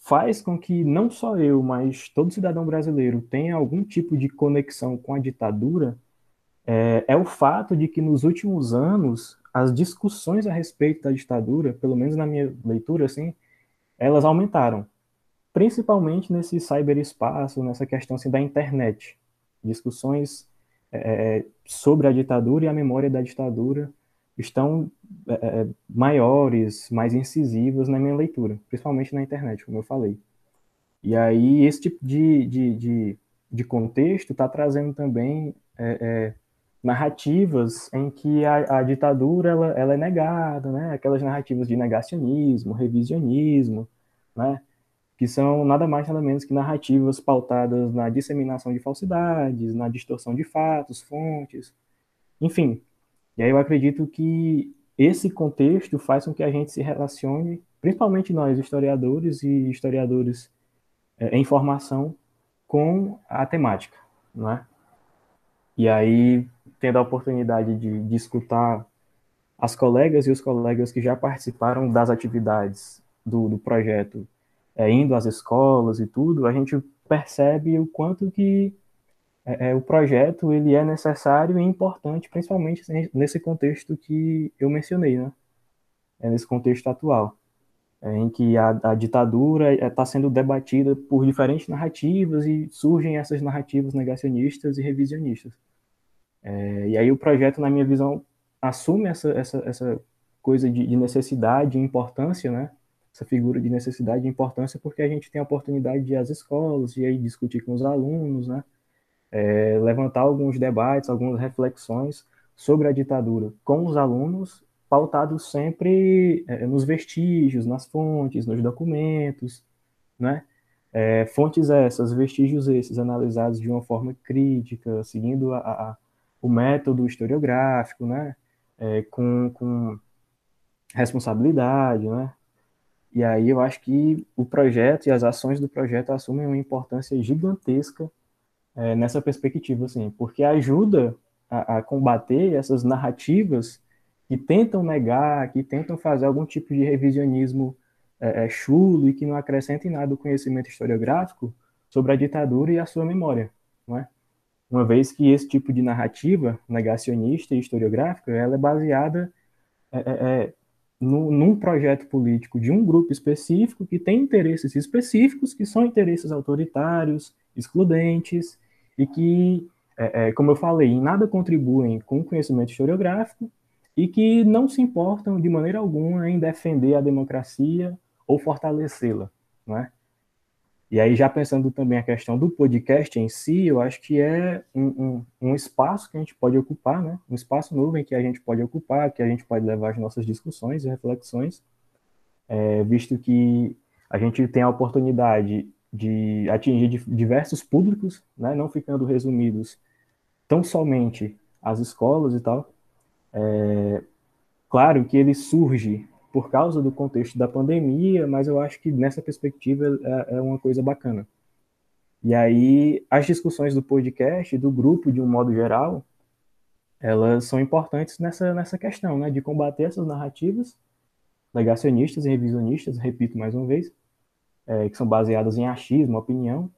faz com que não só eu, mas todo cidadão brasileiro tenha algum tipo de conexão com a ditadura é, é, o fato de que nos últimos anos as discussões a respeito da ditadura, pelo menos na minha leitura, assim, elas aumentaram, principalmente nesse cyberespaço, nessa questão assim, da internet, discussões é, é sobre a ditadura e a memória da ditadura estão é, é, maiores, mais incisivas na minha leitura, principalmente na internet, como eu falei. E aí, esse tipo de, de, de, de contexto está trazendo também é, é, narrativas em que a, a ditadura ela, ela, é negada, né? aquelas narrativas de negacionismo, revisionismo, né? que são nada mais nada menos que narrativas pautadas na disseminação de falsidades, na distorção de fatos, fontes, enfim, e aí eu acredito que esse contexto faz com que a gente se relacione, principalmente nós, historiadores e historiadores é, em formação, com a temática, não é? E aí, tendo a oportunidade de, de escutar as colegas e os colegas que já participaram das atividades do, do projeto, é, indo às escolas e tudo, a gente percebe o quanto que é, é, o projeto ele é necessário e importante, principalmente nesse contexto que eu mencionei, né? É nesse contexto atual, é, em que a, a ditadura está é, sendo debatida por diferentes narrativas e surgem essas narrativas negacionistas e revisionistas. É, e aí o projeto, na minha visão, assume essa, essa, essa coisa de, de necessidade e importância, né? Essa figura de necessidade e importância, porque a gente tem a oportunidade de ir às escolas, de ir discutir com os alunos, né? é, levantar alguns debates, algumas reflexões sobre a ditadura com os alunos, pautados sempre é, nos vestígios, nas fontes, nos documentos, né? É, fontes essas, vestígios esses, analisados de uma forma crítica, seguindo a, a, o método historiográfico, né? É, com, com responsabilidade, né? E aí eu acho que o projeto e as ações do projeto assumem uma importância gigantesca é, nessa perspectiva, assim, porque ajuda a, a combater essas narrativas que tentam negar, que tentam fazer algum tipo de revisionismo é, é, chulo e que não acrescentem nada do conhecimento historiográfico sobre a ditadura e a sua memória, não é? Uma vez que esse tipo de narrativa negacionista e historiográfica, ela é baseada é, é, é no, num projeto político de um grupo específico que tem interesses específicos, que são interesses autoritários, excludentes, e que, é, é, como eu falei, em nada contribuem com o conhecimento historiográfico e que não se importam de maneira alguma em defender a democracia ou fortalecê-la, não é? E aí, já pensando também a questão do podcast em si, eu acho que é um, um, um, espaço que a gente pode ocupar, né? Um espaço novo em que a gente pode ocupar, que a gente pode levar as nossas discussões e reflexões, é, visto que a gente tem a oportunidade de atingir diversos públicos, né? Não ficando resumidos tão somente às escolas e tal. É, claro que ele surge por causa do contexto da pandemia, mas eu acho que nessa perspectiva é, é uma coisa bacana. E aí, as discussões do podcast, do grupo de um modo geral, elas são importantes nessa, nessa questão, né, de combater essas narrativas negacionistas e revisionistas, repito mais uma vez, é, que são baseadas em achismo, opinião,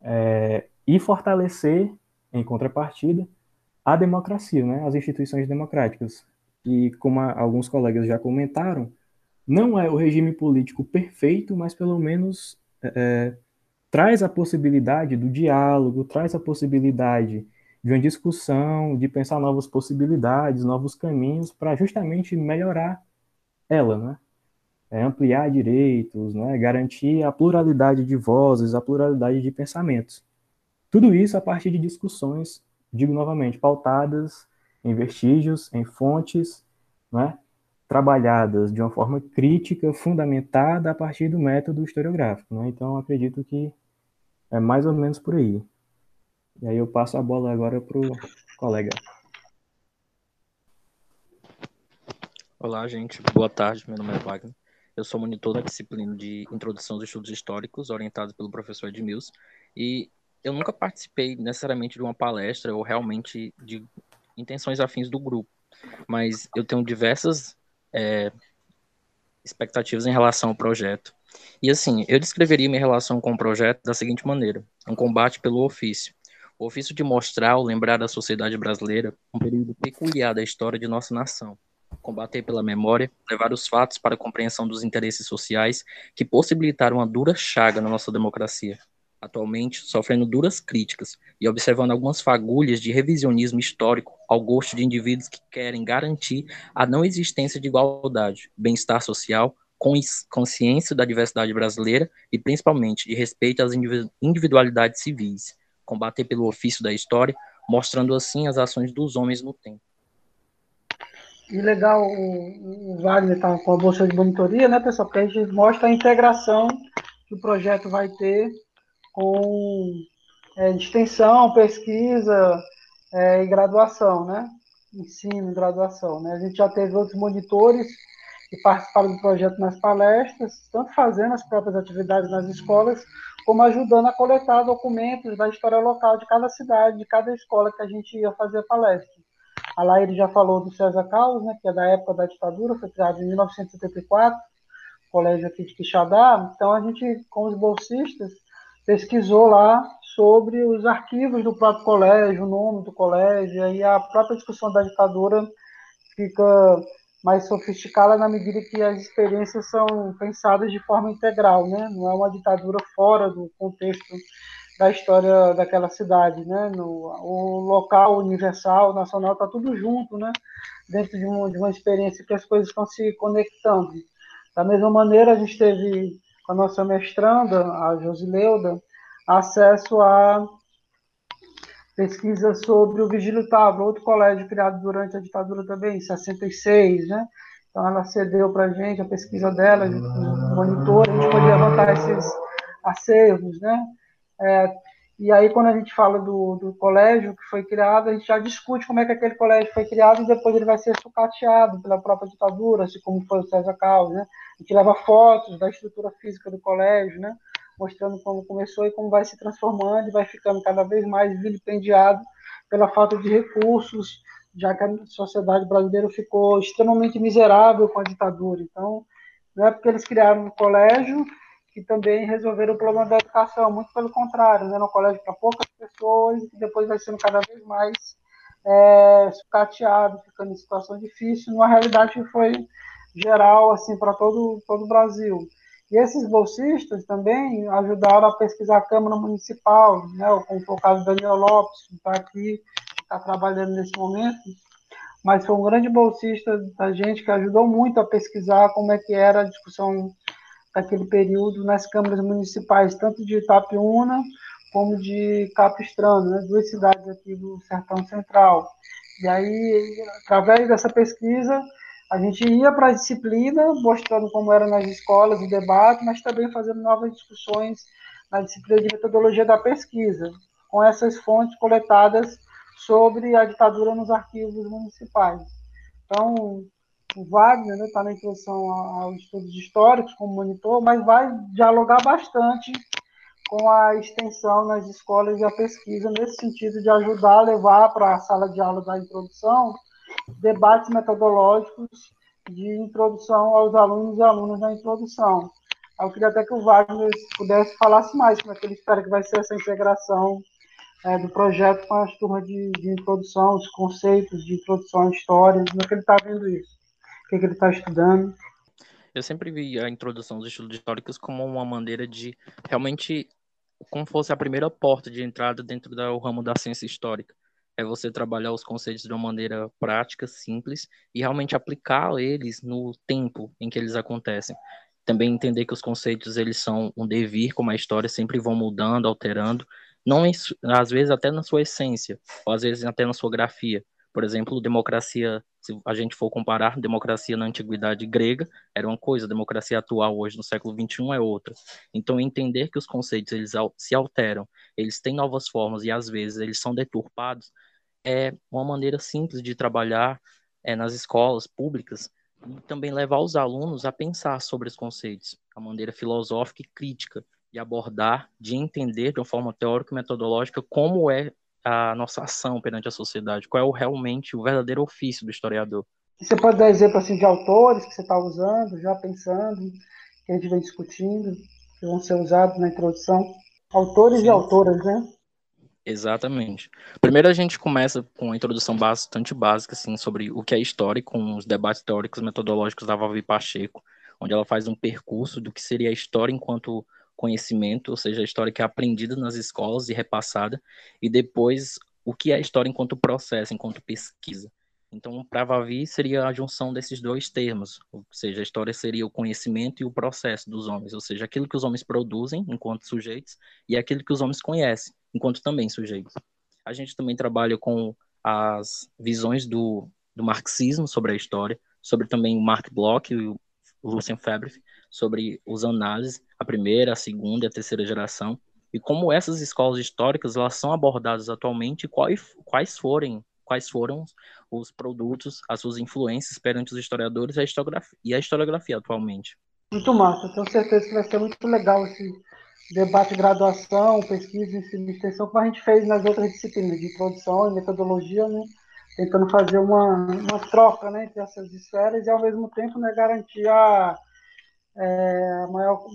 é, e fortalecer, em contrapartida, a democracia, né, as instituições democráticas. E como alguns colegas já comentaram, não é o regime político perfeito, mas pelo menos é, é, traz a possibilidade do diálogo, traz a possibilidade de uma discussão, de pensar novas possibilidades, novos caminhos para justamente melhorar ela, né? É ampliar direitos, né? garantir a pluralidade de vozes, a pluralidade de pensamentos. Tudo isso a partir de discussões, digo novamente, pautadas em vestígios, em fontes, né? Trabalhadas de uma forma crítica, fundamentada a partir do método historiográfico. Né? Então, acredito que é mais ou menos por aí. E aí eu passo a bola agora para o colega. Olá, gente. Boa tarde. Meu nome é Wagner. Eu sou monitor da disciplina de Introdução aos Estudos Históricos, orientado pelo professor Edmilson. E eu nunca participei necessariamente de uma palestra ou realmente de intenções afins do grupo, mas eu tenho diversas é, expectativas em relação ao projeto. E assim, eu descreveria minha relação com o projeto da seguinte maneira: um combate pelo ofício. O ofício de mostrar ou lembrar da sociedade brasileira um período peculiar da história de nossa nação. Combater pela memória, levar os fatos para a compreensão dos interesses sociais que possibilitaram uma dura chaga na nossa democracia atualmente sofrendo duras críticas e observando algumas fagulhas de revisionismo histórico ao gosto de indivíduos que querem garantir a não existência de igualdade, bem-estar social, consciência da diversidade brasileira e principalmente de respeito às individualidades civis, combater pelo ofício da história, mostrando assim as ações dos homens no tempo. E legal o, Wagner está com a bolsa de monitoria, né, pessoal? Porque a gente mostra a integração que o projeto vai ter com é, extensão, pesquisa é, e graduação, né? Ensino, graduação, né? A gente já teve outros monitores que participaram do projeto nas palestras, tanto fazendo as próprias atividades nas escolas, como ajudando a coletar documentos da história local de cada cidade, de cada escola que a gente ia fazer a palestra. A Laíra já falou do César Carlos, né, que é da época da ditadura, foi criado em 1974, colégio aqui de Quixadá. Então, a gente, com os bolsistas, pesquisou lá sobre os arquivos do próprio colégio, o nome do colégio, e a própria discussão da ditadura fica mais sofisticada na medida que as experiências são pensadas de forma integral, né? Não é uma ditadura fora do contexto da história daquela cidade, né? No, o local universal, nacional, está tudo junto, né? Dentro de uma, de uma experiência que as coisas estão se conectando. Da mesma maneira, a gente teve com a nossa mestranda, a Josileuda, acesso a pesquisa sobre o Vigílio Tabra, outro colégio criado durante a ditadura também, em 66, né? Então ela cedeu para a gente a pesquisa dela, o monitor, a gente podia levantar esses acervos, né? É, e aí, quando a gente fala do, do colégio que foi criado, a gente já discute como é que aquele colégio foi criado e depois ele vai ser sucateado pela própria ditadura, assim como foi o César Carlos, né? A gente leva fotos da estrutura física do colégio, né? Mostrando como começou e como vai se transformando e vai ficando cada vez mais vilipendiado pela falta de recursos, já que a sociedade brasileira ficou extremamente miserável com a ditadura. Então, não é porque eles criaram um colégio que também resolveram o problema da educação, muito pelo contrário, né? um colégio para poucas pessoas, que depois vai sendo cada vez mais é, sucateado, ficando em situação difícil, numa realidade que foi geral assim para todo, todo o Brasil. E esses bolsistas também ajudaram a pesquisar a Câmara Municipal, né, como foi o caso do Daniel Lopes, que está aqui, está trabalhando nesse momento, mas foi um grande bolsista da gente que ajudou muito a pesquisar como é que era a discussão daquele período nas câmaras municipais, tanto de Itapiúna como de Capistrano, né, duas cidades aqui do Sertão Central. E aí, através dessa pesquisa, a gente ia para a disciplina, mostrando como era nas escolas o debate, mas também fazendo novas discussões na disciplina de metodologia da pesquisa, com essas fontes coletadas sobre a ditadura nos arquivos municipais. Então, o Wagner está né, tá na introdução aos estudos históricos como monitor, mas vai dialogar bastante com a extensão nas escolas e a pesquisa, nesse sentido de ajudar a levar para a sala de aula da introdução debates metodológicos de introdução aos alunos e alunas na introdução. Eu queria até que o Wagner pudesse falar mais como é que ele espera que vai ser essa integração é, do projeto com as turmas de, de, introdução, os conceitos de introdução à história, como é que ele está vendo isso, o que, é que ele está estudando. Eu sempre vi a introdução dos estudos históricos como uma maneira de realmente como fosse a primeira porta de entrada dentro do ramo da ciência histórica é você trabalhar os conceitos de uma maneira prática, simples e realmente aplicar eles no tempo em que eles acontecem. Também entender que os conceitos eles são um devir, como a história sempre vão mudando, alterando, não às vezes até na sua essência, ou às vezes até na sua grafia. Por exemplo, democracia, se a gente for comparar, democracia na antiguidade grega era uma coisa, democracia atual hoje no século 21 é outra. Então, entender que os conceitos eles se alteram, eles têm novas formas e às vezes eles são deturpados, é uma maneira simples de trabalhar é, nas escolas públicas e também levar os alunos a pensar sobre os conceitos, a maneira filosófica e crítica de abordar, de entender de uma forma teórica e metodológica como é a nossa ação perante a sociedade, qual é o, realmente o verdadeiro ofício do historiador. Você pode dar exemplo assim, de autores que você está usando, já pensando, que a gente vem discutindo, que vão ser usados na introdução? Autores Sim. e autoras, né? Exatamente. Primeiro a gente começa com uma introdução bastante básica assim sobre o que é história, com os debates teóricos metodológicos da Valvi Pacheco, onde ela faz um percurso do que seria a história enquanto conhecimento, ou seja, a história que é aprendida nas escolas e repassada, e depois o que é a história enquanto processo, enquanto pesquisa. Então, para Vavi seria a junção desses dois termos, ou seja, a história seria o conhecimento e o processo dos homens, ou seja, aquilo que os homens produzem enquanto sujeitos e aquilo que os homens conhecem enquanto também sujeitos. A gente também trabalha com as visões do, do marxismo sobre a história, sobre também o Mark Bloch e o Lucien Febvre, sobre os análises, a primeira, a segunda e a terceira geração, e como essas escolas históricas elas são abordadas atualmente quais, quais forem quais foram os produtos, as suas influências perante os historiadores a historiografia, e a historiografia atualmente. Muito massa, tenho certeza que vai ser muito legal esse, debate de graduação, pesquisa, ensino e extensão, como a gente fez nas outras disciplinas de produção e metodologia, né? tentando fazer uma, uma troca né, entre essas esferas e, ao mesmo tempo, né, garantir a, é, a maior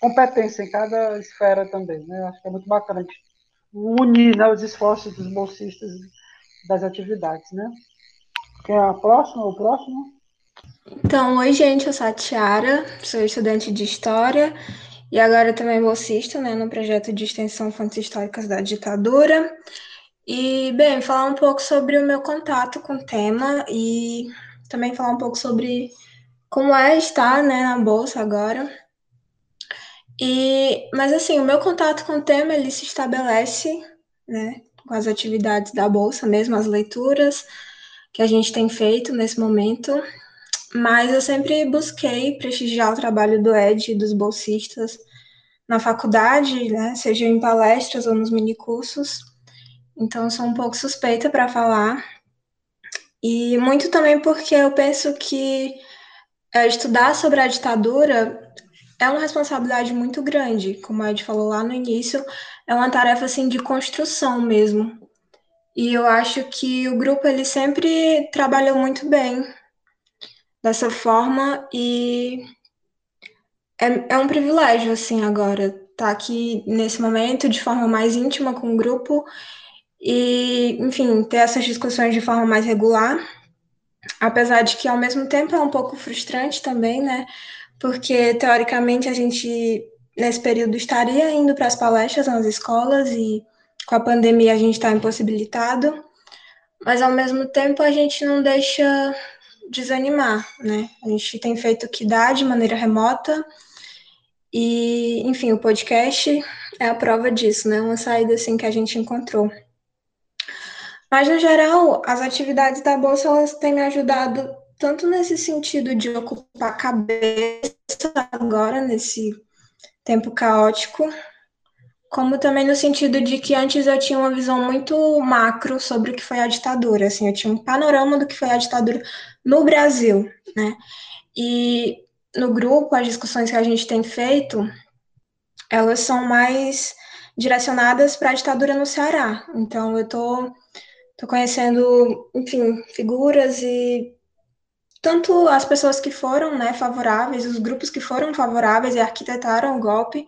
competência em cada esfera também. Né? Acho que é muito bacana unir né, os esforços dos bolsistas das atividades. Né? Quem é a próxima? O próximo? Então, oi, gente, eu sou a Tiara, sou estudante de História e agora também bolsista, né, no projeto de extensão Fontes Históricas da Ditadura. E, bem, falar um pouco sobre o meu contato com o tema e também falar um pouco sobre como é estar, né, na bolsa agora. E, mas assim, o meu contato com o tema ele se estabelece, né, com as atividades da bolsa, mesmo as leituras que a gente tem feito nesse momento mas eu sempre busquei prestigiar o trabalho do Ed e dos bolsistas na faculdade, né, seja em palestras ou nos minicursos. Então, sou um pouco suspeita para falar. E muito também porque eu penso que estudar sobre a ditadura é uma responsabilidade muito grande, como a Ed falou lá no início, é uma tarefa assim de construção mesmo. E eu acho que o grupo ele sempre trabalhou muito bem dessa forma e é, é um privilégio assim agora estar tá aqui nesse momento de forma mais íntima com o grupo e, enfim, ter essas discussões de forma mais regular, apesar de que ao mesmo tempo é um pouco frustrante também, né? Porque teoricamente a gente nesse período estaria indo para as palestras nas escolas e com a pandemia a gente está impossibilitado, mas ao mesmo tempo a gente não deixa desanimar, né? A gente tem feito o que dá de maneira remota e, enfim, o podcast é a prova disso, né? Uma saída assim que a gente encontrou. Mas, no geral, as atividades da Bolsa elas têm me ajudado tanto nesse sentido de ocupar a cabeça agora, nesse tempo caótico, como também no sentido de que antes eu tinha uma visão muito macro sobre o que foi a ditadura, assim, eu tinha um panorama do que foi a ditadura no Brasil, né? E no grupo, as discussões que a gente tem feito, elas são mais direcionadas para a ditadura no Ceará. Então, eu estou Tô conhecendo, enfim, figuras e tanto as pessoas que foram, né, favoráveis, os grupos que foram favoráveis e arquitetaram o golpe,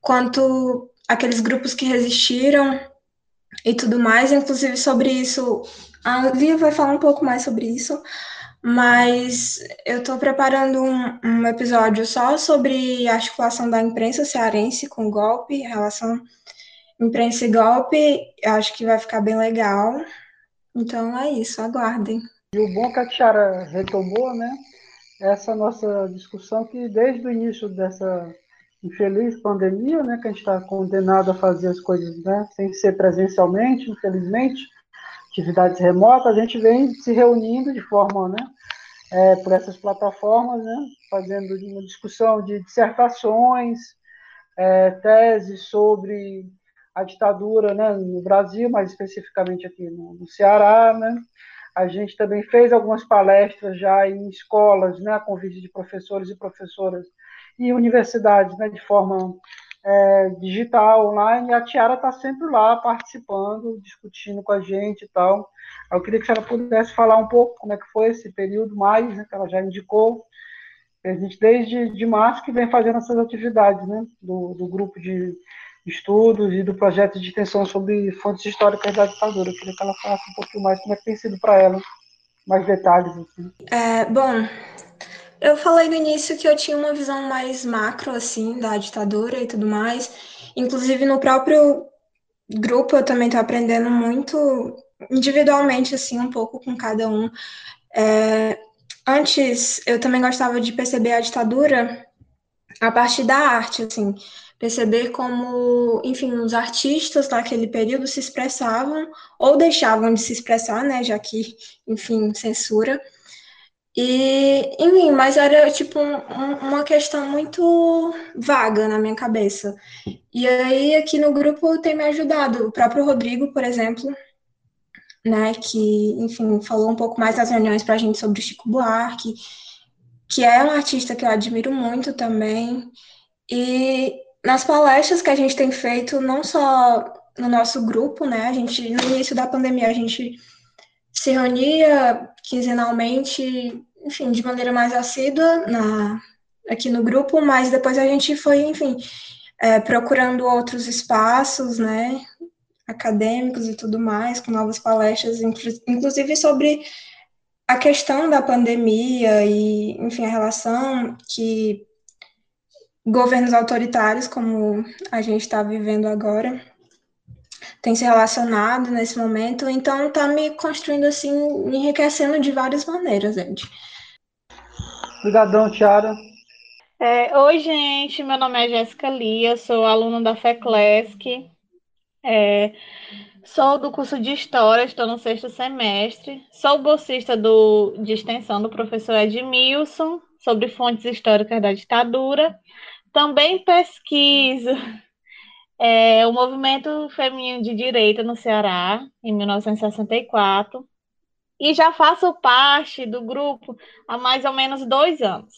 quanto aqueles grupos que resistiram e tudo mais, inclusive sobre isso, a Lia vai falar um pouco mais sobre isso, mas eu estou preparando um, um, episódio só sobre a articulação da imprensa cearense com o golpe, relação imprensa e golpe, acho que vai ficar bem legal. Então é isso, aguardem. E o bom que a Tiara retomou, né? Essa nossa discussão que desde o início dessa infeliz pandemia, né, que a gente está condenado a fazer as coisas, né, sem ser presencialmente, infelizmente, atividades remotas, a gente vem se reunindo de forma, né, é, por essas plataformas, né, fazendo uma discussão de dissertações, é, teses sobre a ditadura né, no Brasil, mais especificamente aqui no, no, Ceará. Né? A gente também fez algumas palestras já em escolas, né, a convite de professores e professoras e universidades, né, de forma é, digital, online, e a Tiara está sempre lá participando, discutindo com a gente e tal. Eu queria que ela pudesse falar um pouco como é que foi esse período mais, né, que ela já indicou. A gente, desde de março, que vem fazendo essas atividades né, do, do grupo de estudos e do projeto de extensão sobre fontes históricas da ditadura. Eu queria que ela falasse um pouquinho mais como é que tem sido para ela, mais detalhes. Assim. É, bom, eu falei no início que eu tinha uma visão mais macro, assim, da ditadura e tudo mais. Inclusive, no próprio grupo, eu também estou aprendendo muito individualmente, assim, um pouco com cada um. É, antes, eu também gostava de perceber a ditadura a partir da arte, assim perceber como, enfim, os artistas naquele período se expressavam ou deixavam de se expressar, né, já que, enfim, censura. E, enfim, mas era tipo um, uma questão muito vaga na minha cabeça. E aí aqui no grupo tem me ajudado, o próprio Rodrigo, por exemplo, né, que, enfim, falou um pouco mais das reuniões para a gente sobre o Chico Buarque, que é um artista que eu admiro muito também. E nas palestras que a gente tem feito, não só no nosso grupo, né? A gente, no início da pandemia, a gente se reunia quinzenalmente, enfim, de maneira mais assídua na, aqui no grupo, mas depois a gente foi, enfim, é, procurando outros espaços, né? Acadêmicos e tudo mais, com novas palestras, inclusive sobre a questão da pandemia e, enfim, a relação que governos autoritários, como a gente está vivendo agora, tem se relacionado nesse momento, então está me construindo assim, me enriquecendo de várias maneiras, gente. Obrigadão, Tiara. É, Oi, gente, meu nome é Jéssica Lia, sou aluna da FECLESC, é, sou do curso de História, estou no sexto semestre, sou bolsista do, de extensão do professor Edmilson, sobre fontes históricas da ditadura, também pesquiso é, o movimento feminino de direita no Ceará, em 1964, e já faço parte do grupo há mais ou menos dois anos.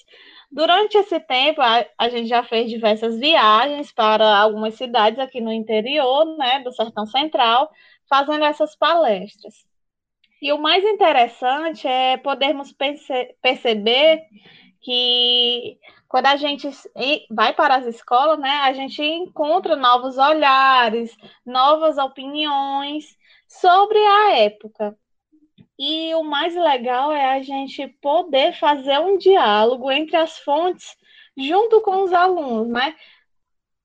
Durante esse tempo, a, a, gente já fez diversas viagens para algumas cidades aqui no interior, né, do Sertão Central, fazendo essas palestras. E o mais interessante é podermos perce perceber que quando a gente vai para as escolas, né, a gente encontra novos olhares, novas opiniões sobre a época. E o mais legal é a gente poder fazer um diálogo entre as fontes junto com os alunos, né?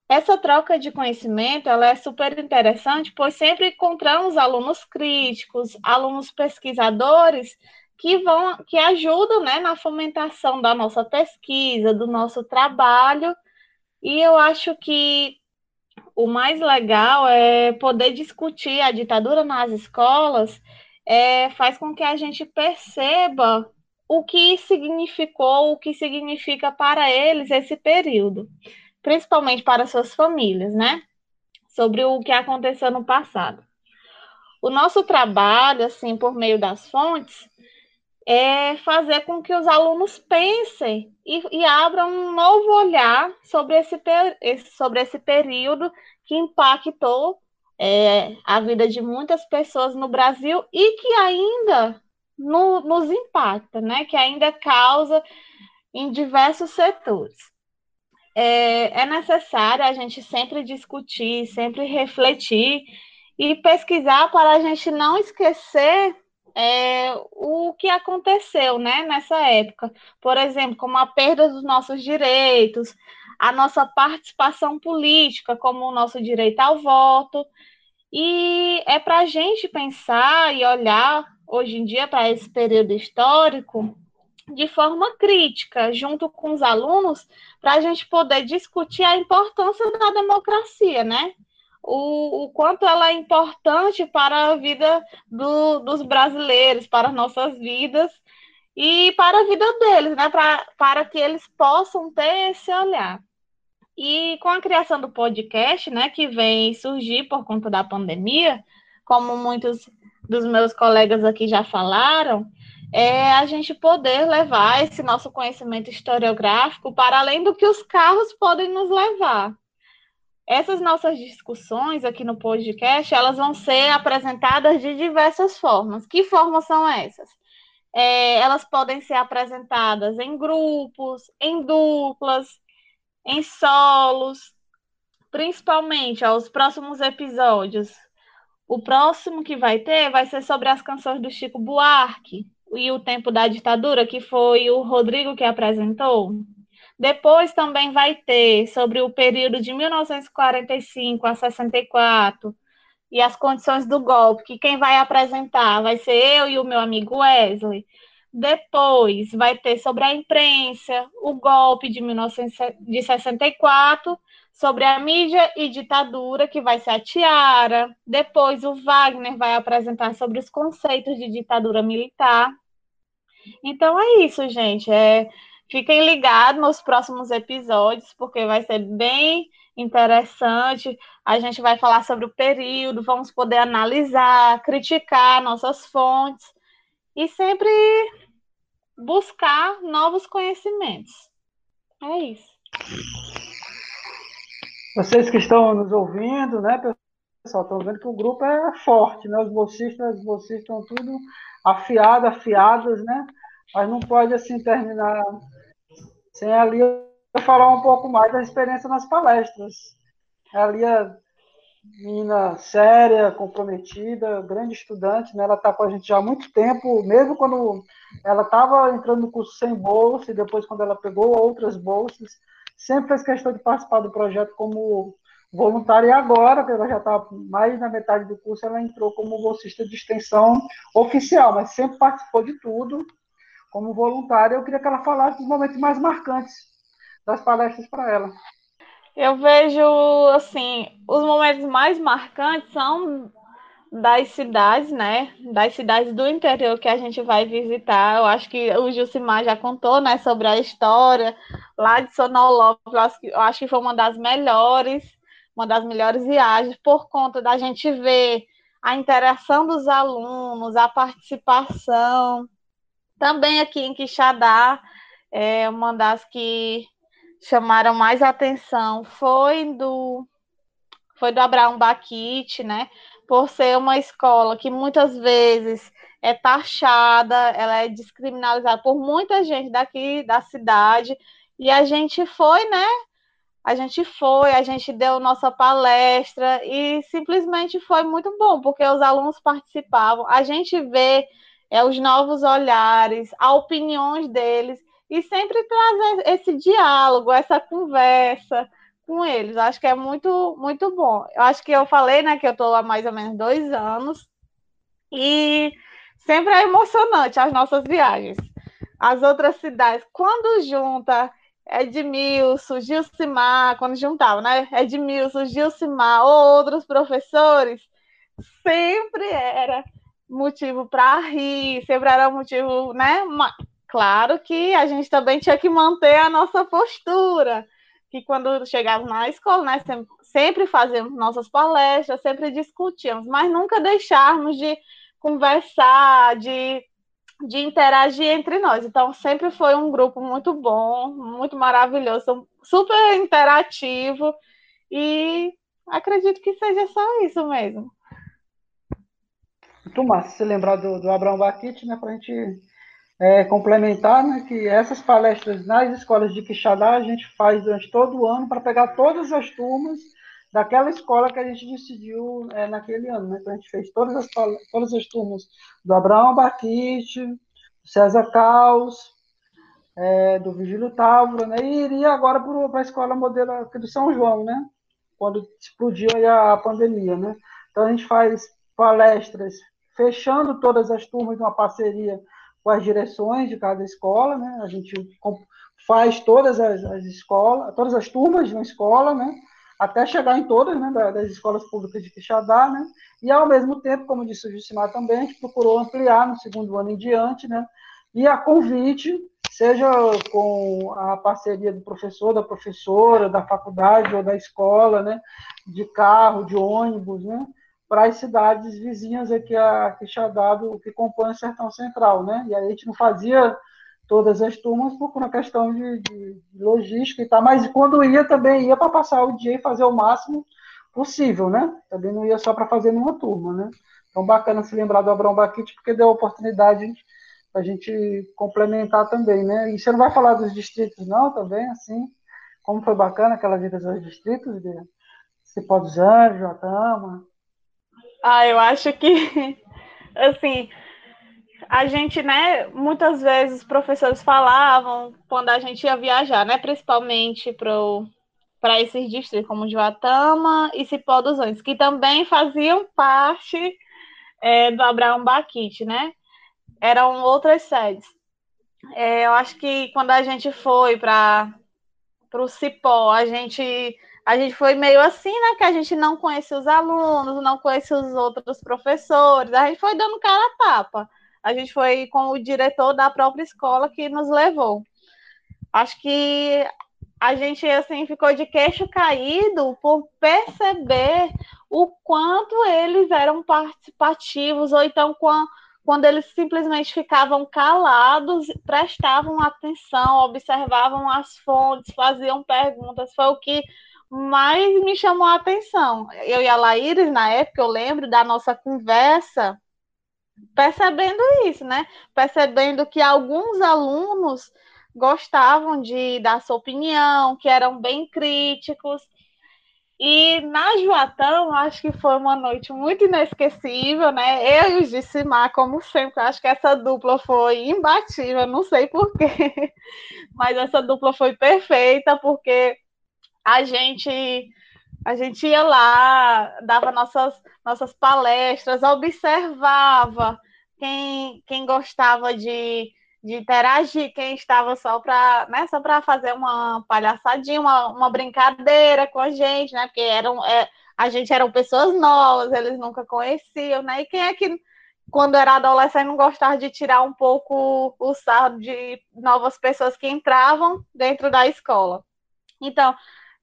Essa troca de conhecimento ela é super interessante, pois sempre encontramos alunos críticos, alunos pesquisadores que vão, que ajudam, né, na fomentação da nossa pesquisa, do nosso trabalho. E eu acho que o mais legal é poder discutir a ditadura nas escolas, é, faz com que a gente perceba o que significou, o que significa para eles esse período principalmente para suas famílias, né? Sobre o que aconteceu no passado. O nosso trabalho, assim, por meio das fontes, é fazer com que os alunos pensem e, e abram um novo olhar sobre esse, sobre esse período que impactou é, a vida de muitas pessoas no Brasil e que ainda no, nos impacta, né? Que ainda causa em diversos setores é, é necessário a gente sempre discutir, sempre refletir e pesquisar para a gente não esquecer é, o que aconteceu né, nessa época. Por exemplo, como a perda dos nossos direitos, a nossa participação política, como o nosso direito ao voto. E é para a gente pensar e olhar hoje em dia para esse período histórico de forma crítica, junto com os alunos, para a gente poder discutir a importância da democracia, né? O, o quanto ela é importante para a vida do, dos brasileiros, para nossas vidas e para a vida deles, né? Pra, para que eles possam ter esse olhar. E com a criação do podcast, né, que vem surgir por conta da pandemia, como muitos dos meus colegas aqui já falaram, é a gente poder levar esse nosso conhecimento historiográfico para além do que os carros podem nos levar. Essas nossas discussões aqui no podcast, elas vão ser apresentadas de diversas formas. Que formas são essas? É, elas podem ser apresentadas em grupos, em duplas, em solos, principalmente aos próximos episódios. O próximo que vai ter vai ser sobre as canções do Chico Buarque, e o tempo da ditadura, que foi o Rodrigo que apresentou. Depois também vai ter sobre o período de 1945 a 64 e as condições do golpe, que quem vai apresentar vai ser eu e o meu amigo Wesley. Depois vai ter sobre a imprensa, o golpe de 1964, sobre a mídia e ditadura, que vai ser a Tiara. Depois o Wagner vai apresentar sobre os conceitos de ditadura militar. Então é isso, gente. É, fiquem ligados nos próximos episódios, porque vai ser bem interessante. A gente vai falar sobre o período, vamos poder analisar, criticar nossas fontes e sempre buscar novos conhecimentos. É isso. Vocês que estão nos ouvindo, né, pessoal, estão vendo que o grupo é forte, né? Os bolsistas, bolsistas estão tudo afiado, afiadas, né? Mas não pode assim terminar sem a Lia falar um pouco mais da experiência nas palestras. A Lia, menina séria, comprometida, grande estudante, né? Ela está com a gente já há muito tempo, mesmo quando ela estava entrando no curso sem bolsa e depois quando ela pegou outras bolsas, sempre fez questão de participar do projeto como voluntária e agora, que ela já está mais na metade do curso, ela entrou como bolsista de extensão oficial, mas sempre participou de tudo como voluntária. Eu queria que ela falasse dos momentos mais marcantes das palestras para ela. Eu vejo, assim, os momentos mais marcantes são das cidades, né? Das cidades do interior que a gente vai visitar. Eu acho que o Jusimar já contou, né, sobre a história lá de Sonolópolis. Eu acho que foi uma das melhores uma das melhores viagens, por conta da gente ver a interação dos alunos, a participação. Também aqui em Quixadá, é, uma das que chamaram mais atenção foi do foi do Abraão Baquite, né? por ser uma escola que muitas vezes é taxada, ela é descriminalizada por muita gente daqui da cidade, e a gente foi, né? A gente foi, a gente deu nossa palestra e simplesmente foi muito bom, porque os alunos participavam, a gente vê é, os novos olhares, as opiniões deles, e sempre trazer esse diálogo, essa conversa com eles. Acho que é muito, muito bom. Eu acho que eu falei, né, que eu estou há mais ou menos dois anos e sempre é emocionante as nossas viagens. As outras cidades, quando junta Edmilson, Gilcimar, quando juntava, né? Edmilson, Gilcimar ou outros professores, sempre era motivo para rir, sempre era motivo, né? Claro que a gente também tinha que manter a nossa postura, que quando chegávamos na escola, né, sempre, fazíamos nossas palestras, sempre discutíamos, mas nunca deixarmos de conversar, de, de interagir entre nós. Então, sempre foi um grupo muito bom, muito maravilhoso, super interativo, e acredito que seja só isso mesmo. Muito massa, se lembrar do, do Abraão Baquite, né, para a gente é, complementar, né, que essas palestras nas escolas de Quixadá a gente faz durante todo o ano para pegar todas as turmas daquela escola que a gente decidiu é, naquele ano. Né? Então a gente fez todas as, todas as turmas do Abraão Baquite, do César Caos, é, do Vigílio Távora, né? e iria agora para a escola modelo do São João, né? quando explodiu a pandemia. Né? Então a gente faz palestras fechando todas as turmas de uma parceria com as direções de cada escola, né? A gente faz todas as, as escolas, todas as turmas de uma escola, né? Até chegar em todas, né? Das escolas públicas de Quixadá, né? E ao mesmo tempo, como disse o Jusimar também, a gente procurou ampliar no segundo ano em diante, né? E a convite, seja com a parceria do professor, da professora, da faculdade ou da escola, né? De carro, de ônibus, né? Para as cidades vizinhas aqui a Quixadá, que compõem o Sertão Central, né? E aí a gente não fazia todas as turmas por uma questão de, de, logística e tal, mas quando ia também ia para passar o dia e fazer o máximo possível, né? Também não ia só para fazer numa turma, né? Então bacana se lembrar do Abrão Baquite porque deu a oportunidade a gente complementar também, né? E você não vai falar dos distritos não, também assim, como foi bacana aquela vida dos distritos de Cipó dos Anjos, Atama, ah, eu acho que, assim, a gente, né, muitas vezes os professores falavam quando a gente ia viajar, né, principalmente para esses distritos como Joatama e Cipó dos Anjos, que também faziam parte é, do Abraão Baquite, né? Eram outras sedes. É, eu acho que quando a gente foi para o Cipó, a gente a gente foi meio assim, né? Que a gente não conhecia os alunos, não conhecia os outros professores, a gente foi dando cara a tapa. A gente foi com o diretor da própria escola que nos levou. Acho que a gente assim ficou de queixo caído por perceber o quanto eles eram participativos, ou então quando, quando eles simplesmente ficavam calados, prestavam atenção, observavam as fontes, faziam perguntas. Foi o que mas me chamou a atenção. Eu e a Laíris, na época, eu lembro da nossa conversa, percebendo isso, né? Percebendo que alguns alunos gostavam de dar sua opinião, que eram bem críticos. E na Joatão, acho que foi uma noite muito inesquecível, né? Eu e o Gissimar, como sempre, acho que essa dupla foi imbatível, não sei porquê, mas essa dupla foi perfeita, porque a gente a gente ia lá, dava nossas, nossas palestras, observava quem, quem gostava de, de interagir, quem estava só para né, só fazer uma palhaçadinha, uma, uma brincadeira com a gente, né? Porque eram, é, a gente eram pessoas novas, eles nunca conheciam, né? E quem é que quando era adolescente não gostava de tirar um pouco o sarro de novas pessoas que entravam dentro da escola. Então,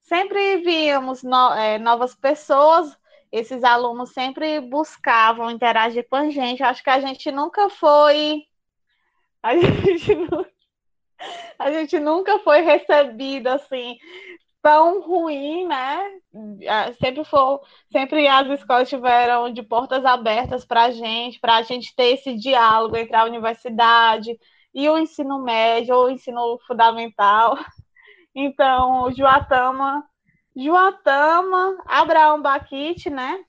sempre víamos no, é, novas pessoas, esses alunos sempre buscavam interagir com a gente. Acho que a gente nunca foi. A gente, a gente nunca foi recebido assim tão ruim, né? Sempre foi, sempre as escolas tiveram de portas abertas para a gente, para a gente ter esse diálogo entre a universidade e o ensino médio ou o ensino fundamental. Então, Joatama, Joatama, Abraão Baquite, né?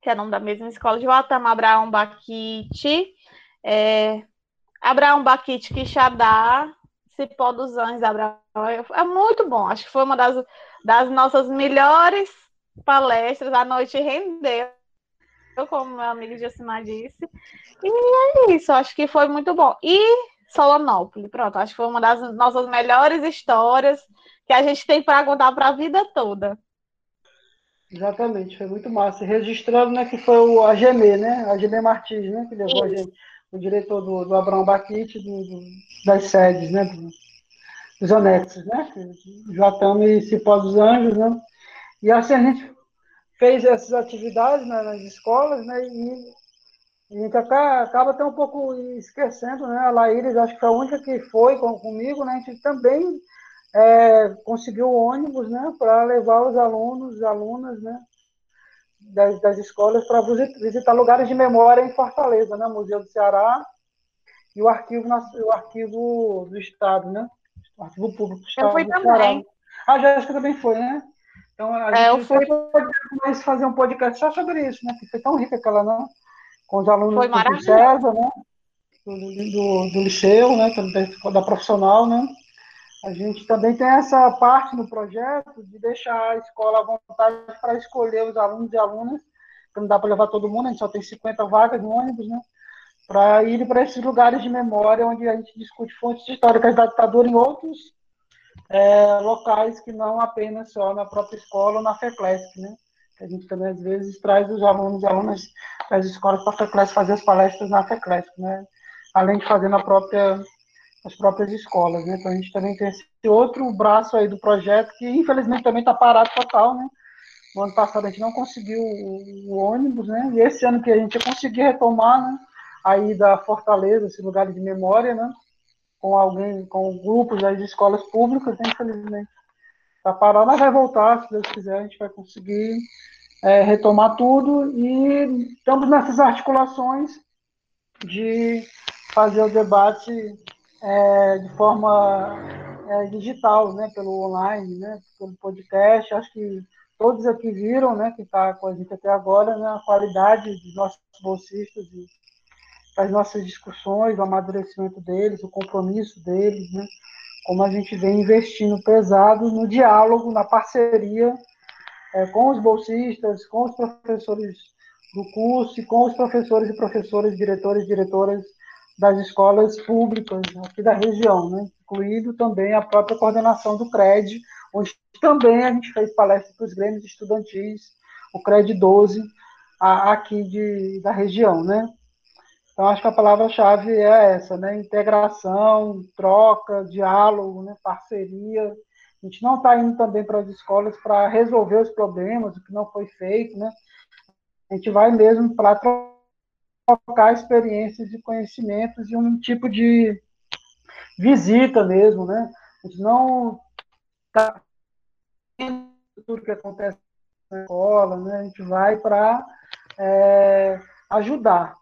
Que é nome da mesma escola, Joatama Abraão Baquite, é, Abraão Baquite Quixadá, Cipó dos Anjos, Abraão. É muito bom. Acho que foi uma das, das nossas melhores palestras. A noite rendeu, como meu amigo Josimar disse. E é isso. Acho que foi muito bom. E Solonópolis, pronto. Acho que foi uma das nossas melhores histórias que a gente tem para contar para a vida toda. Exatamente, foi muito massa. Registrando, né, que foi o AGM, né? AGM Martins, né? Que levou a gente o diretor do, do Abraão Baquite, do, do, das sedes, né, do, dos anexos, né, Joatama e Cipó dos Anjos, né, e assim a gente fez essas atividades né, nas escolas, né, e a gente acaba, acaba até um pouco esquecendo, né, a Laíris, acho que foi a única que foi com, comigo, né, a gente também é, conseguiu ônibus, né, para levar os alunos, alunas, né, das, das escolas para visitar lugares de memória em Fortaleza, né? Museu do Ceará e o arquivo, o arquivo do Estado, né? O arquivo público do Estado. Eu fui também. Ah, a Jéssica também foi, né? Então, a é, gente eu fui... pode fazer um podcast só sobre isso, né? Que foi tão rica aquela, não? Com os alunos foi do César, né? Do, do, do liceu, né? Da profissional, né? A gente também tem essa parte no projeto de deixar a escola à vontade para escolher os alunos e alunas, porque não dá para levar todo mundo, a gente só tem 50 vagas no ônibus, né? Para ir para esses lugares de memória onde a gente discute fontes históricas da ditadura em outros é, locais que não apenas só na própria escola ou na FECLESC, né? A gente também, às vezes, traz os alunos e alunas das escolas para a FECLESC fazer as palestras na FECLESC, né? Além de fazer na própria as próprias escolas, né? Então a gente também tem esse outro braço aí do projeto que infelizmente também está parado total, né? No ano passado a gente não conseguiu o, ônibus, né? E esse ano que a gente conseguiu retomar, né? Aí da Fortaleza, esse lugar de memória, né? Com alguém, com grupos das escolas públicas, né? infelizmente está parado, mas vai voltar, se Deus quiser, a gente vai conseguir é, retomar tudo e estamos nessas articulações de fazer o debate é, de forma é, digital, né, pelo online, né, pelo podcast. Acho que todos aqui viram, né, que está com a gente até agora, né, a qualidade dos nossos bolsistas e das nossas discussões, o amadurecimento deles, o compromisso deles, né, como a gente vem investindo pesado no diálogo, na parceria é, com os bolsistas, com os professores do curso e com os professores e professoras, diretores e diretoras das escolas públicas aqui da região, né? incluído também a própria coordenação do CRED, onde também a gente fez palestra para os grêmios estudantis, o CRED 12, aqui de, da região. Né? Então, acho que a palavra-chave é essa, né? integração, troca, diálogo, né? parceria. A gente não está indo também para as escolas para resolver os problemas, o que não foi feito, né? A gente vai mesmo para trocar experiências e conhecimentos e um tipo de visita mesmo, né? A gente não está tudo que acontece na escola, né? A gente vai para é, ajudar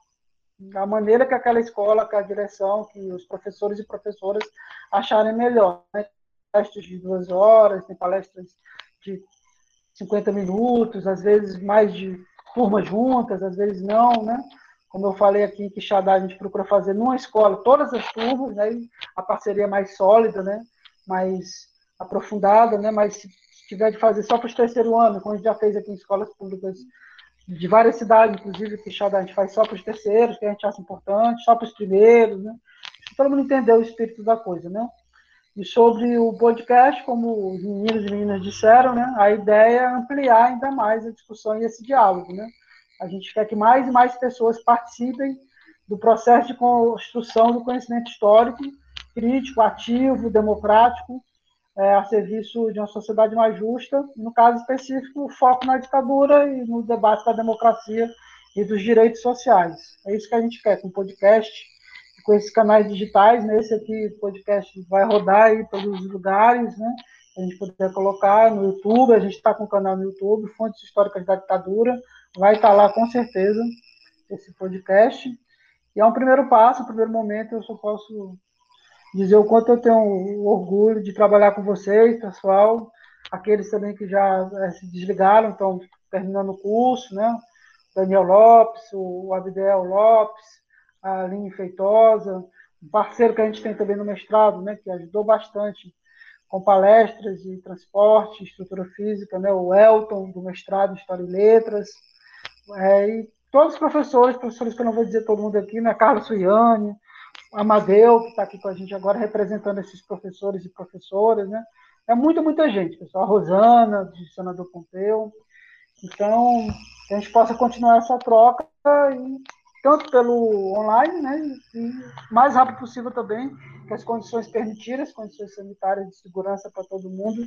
da maneira que aquela escola, que a direção, que os professores e professoras acharem melhor. Né? Palestras de duas horas, tem palestras de 50 minutos, às vezes mais de turmas juntas, às vezes não, né? Como eu falei aqui em Quixadá, a gente procura fazer numa escola todas as turmas, né? A parceria mais sólida, né? Mais aprofundada, né? Mas se tiver de fazer só para os terceiro ano, como a gente já fez aqui em escolas públicas de várias cidades, inclusive Quixadá, a gente faz só para os terceiros, que a gente acha importante, só para os primeiros, né? Todo mundo entendeu o espírito da coisa, né? E sobre o podcast, como os meninos e meninas disseram, né? A ideia é ampliar ainda mais a discussão e esse diálogo, né? A gente quer que mais e mais pessoas participem do processo de construção do conhecimento histórico, crítico, ativo, democrático, é, a serviço de uma sociedade mais justa, no caso específico, o foco na ditadura e no debate da democracia e dos direitos sociais. É isso que a gente quer com o podcast, com esses canais digitais, nesse né? aqui, o podcast vai rodar aí pelos lugares, né? a gente puder colocar no YouTube, a gente está com o canal no YouTube, Fontes Históricas da Ditadura, vai estar lá com certeza esse podcast. E é um primeiro passo, um primeiro momento, eu só posso dizer o quanto eu tenho orgulho de trabalhar com vocês, pessoal, aqueles também que já é, se desligaram, estão terminando o curso, né? Daniel Lopes, o Abdel Lopes, a Aline Feitosa, um parceiro que a gente tem também no mestrado, né, que ajudou bastante com palestras de transporte, estrutura física, né, o Elton, do mestrado em História e Letras, é, e todos os professores, professores que eu não vou dizer todo mundo aqui, né, Carlos Suiane, Amadeu, que está aqui com a gente agora, representando esses professores e professoras, né, é muita, muita gente, pessoal, a Rosana, do Senador Pompeu, então, que a gente possa continuar essa troca e tanto pelo online, né, e mais rápido possível também, que as condições permitirem, as condições sanitárias de segurança para todo mundo,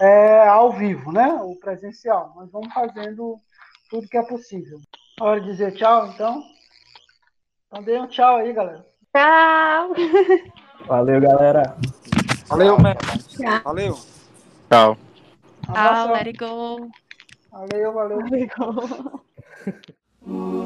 é, ao vivo, né, o presencial. Nós vamos fazendo tudo que é possível. Hora de dizer tchau, então. Então dê um tchau aí, galera. Tchau. Valeu, galera. Valeu, Tchau. Valeu. Tchau. Tchau, let it go. Valeu, valeu. Let it go.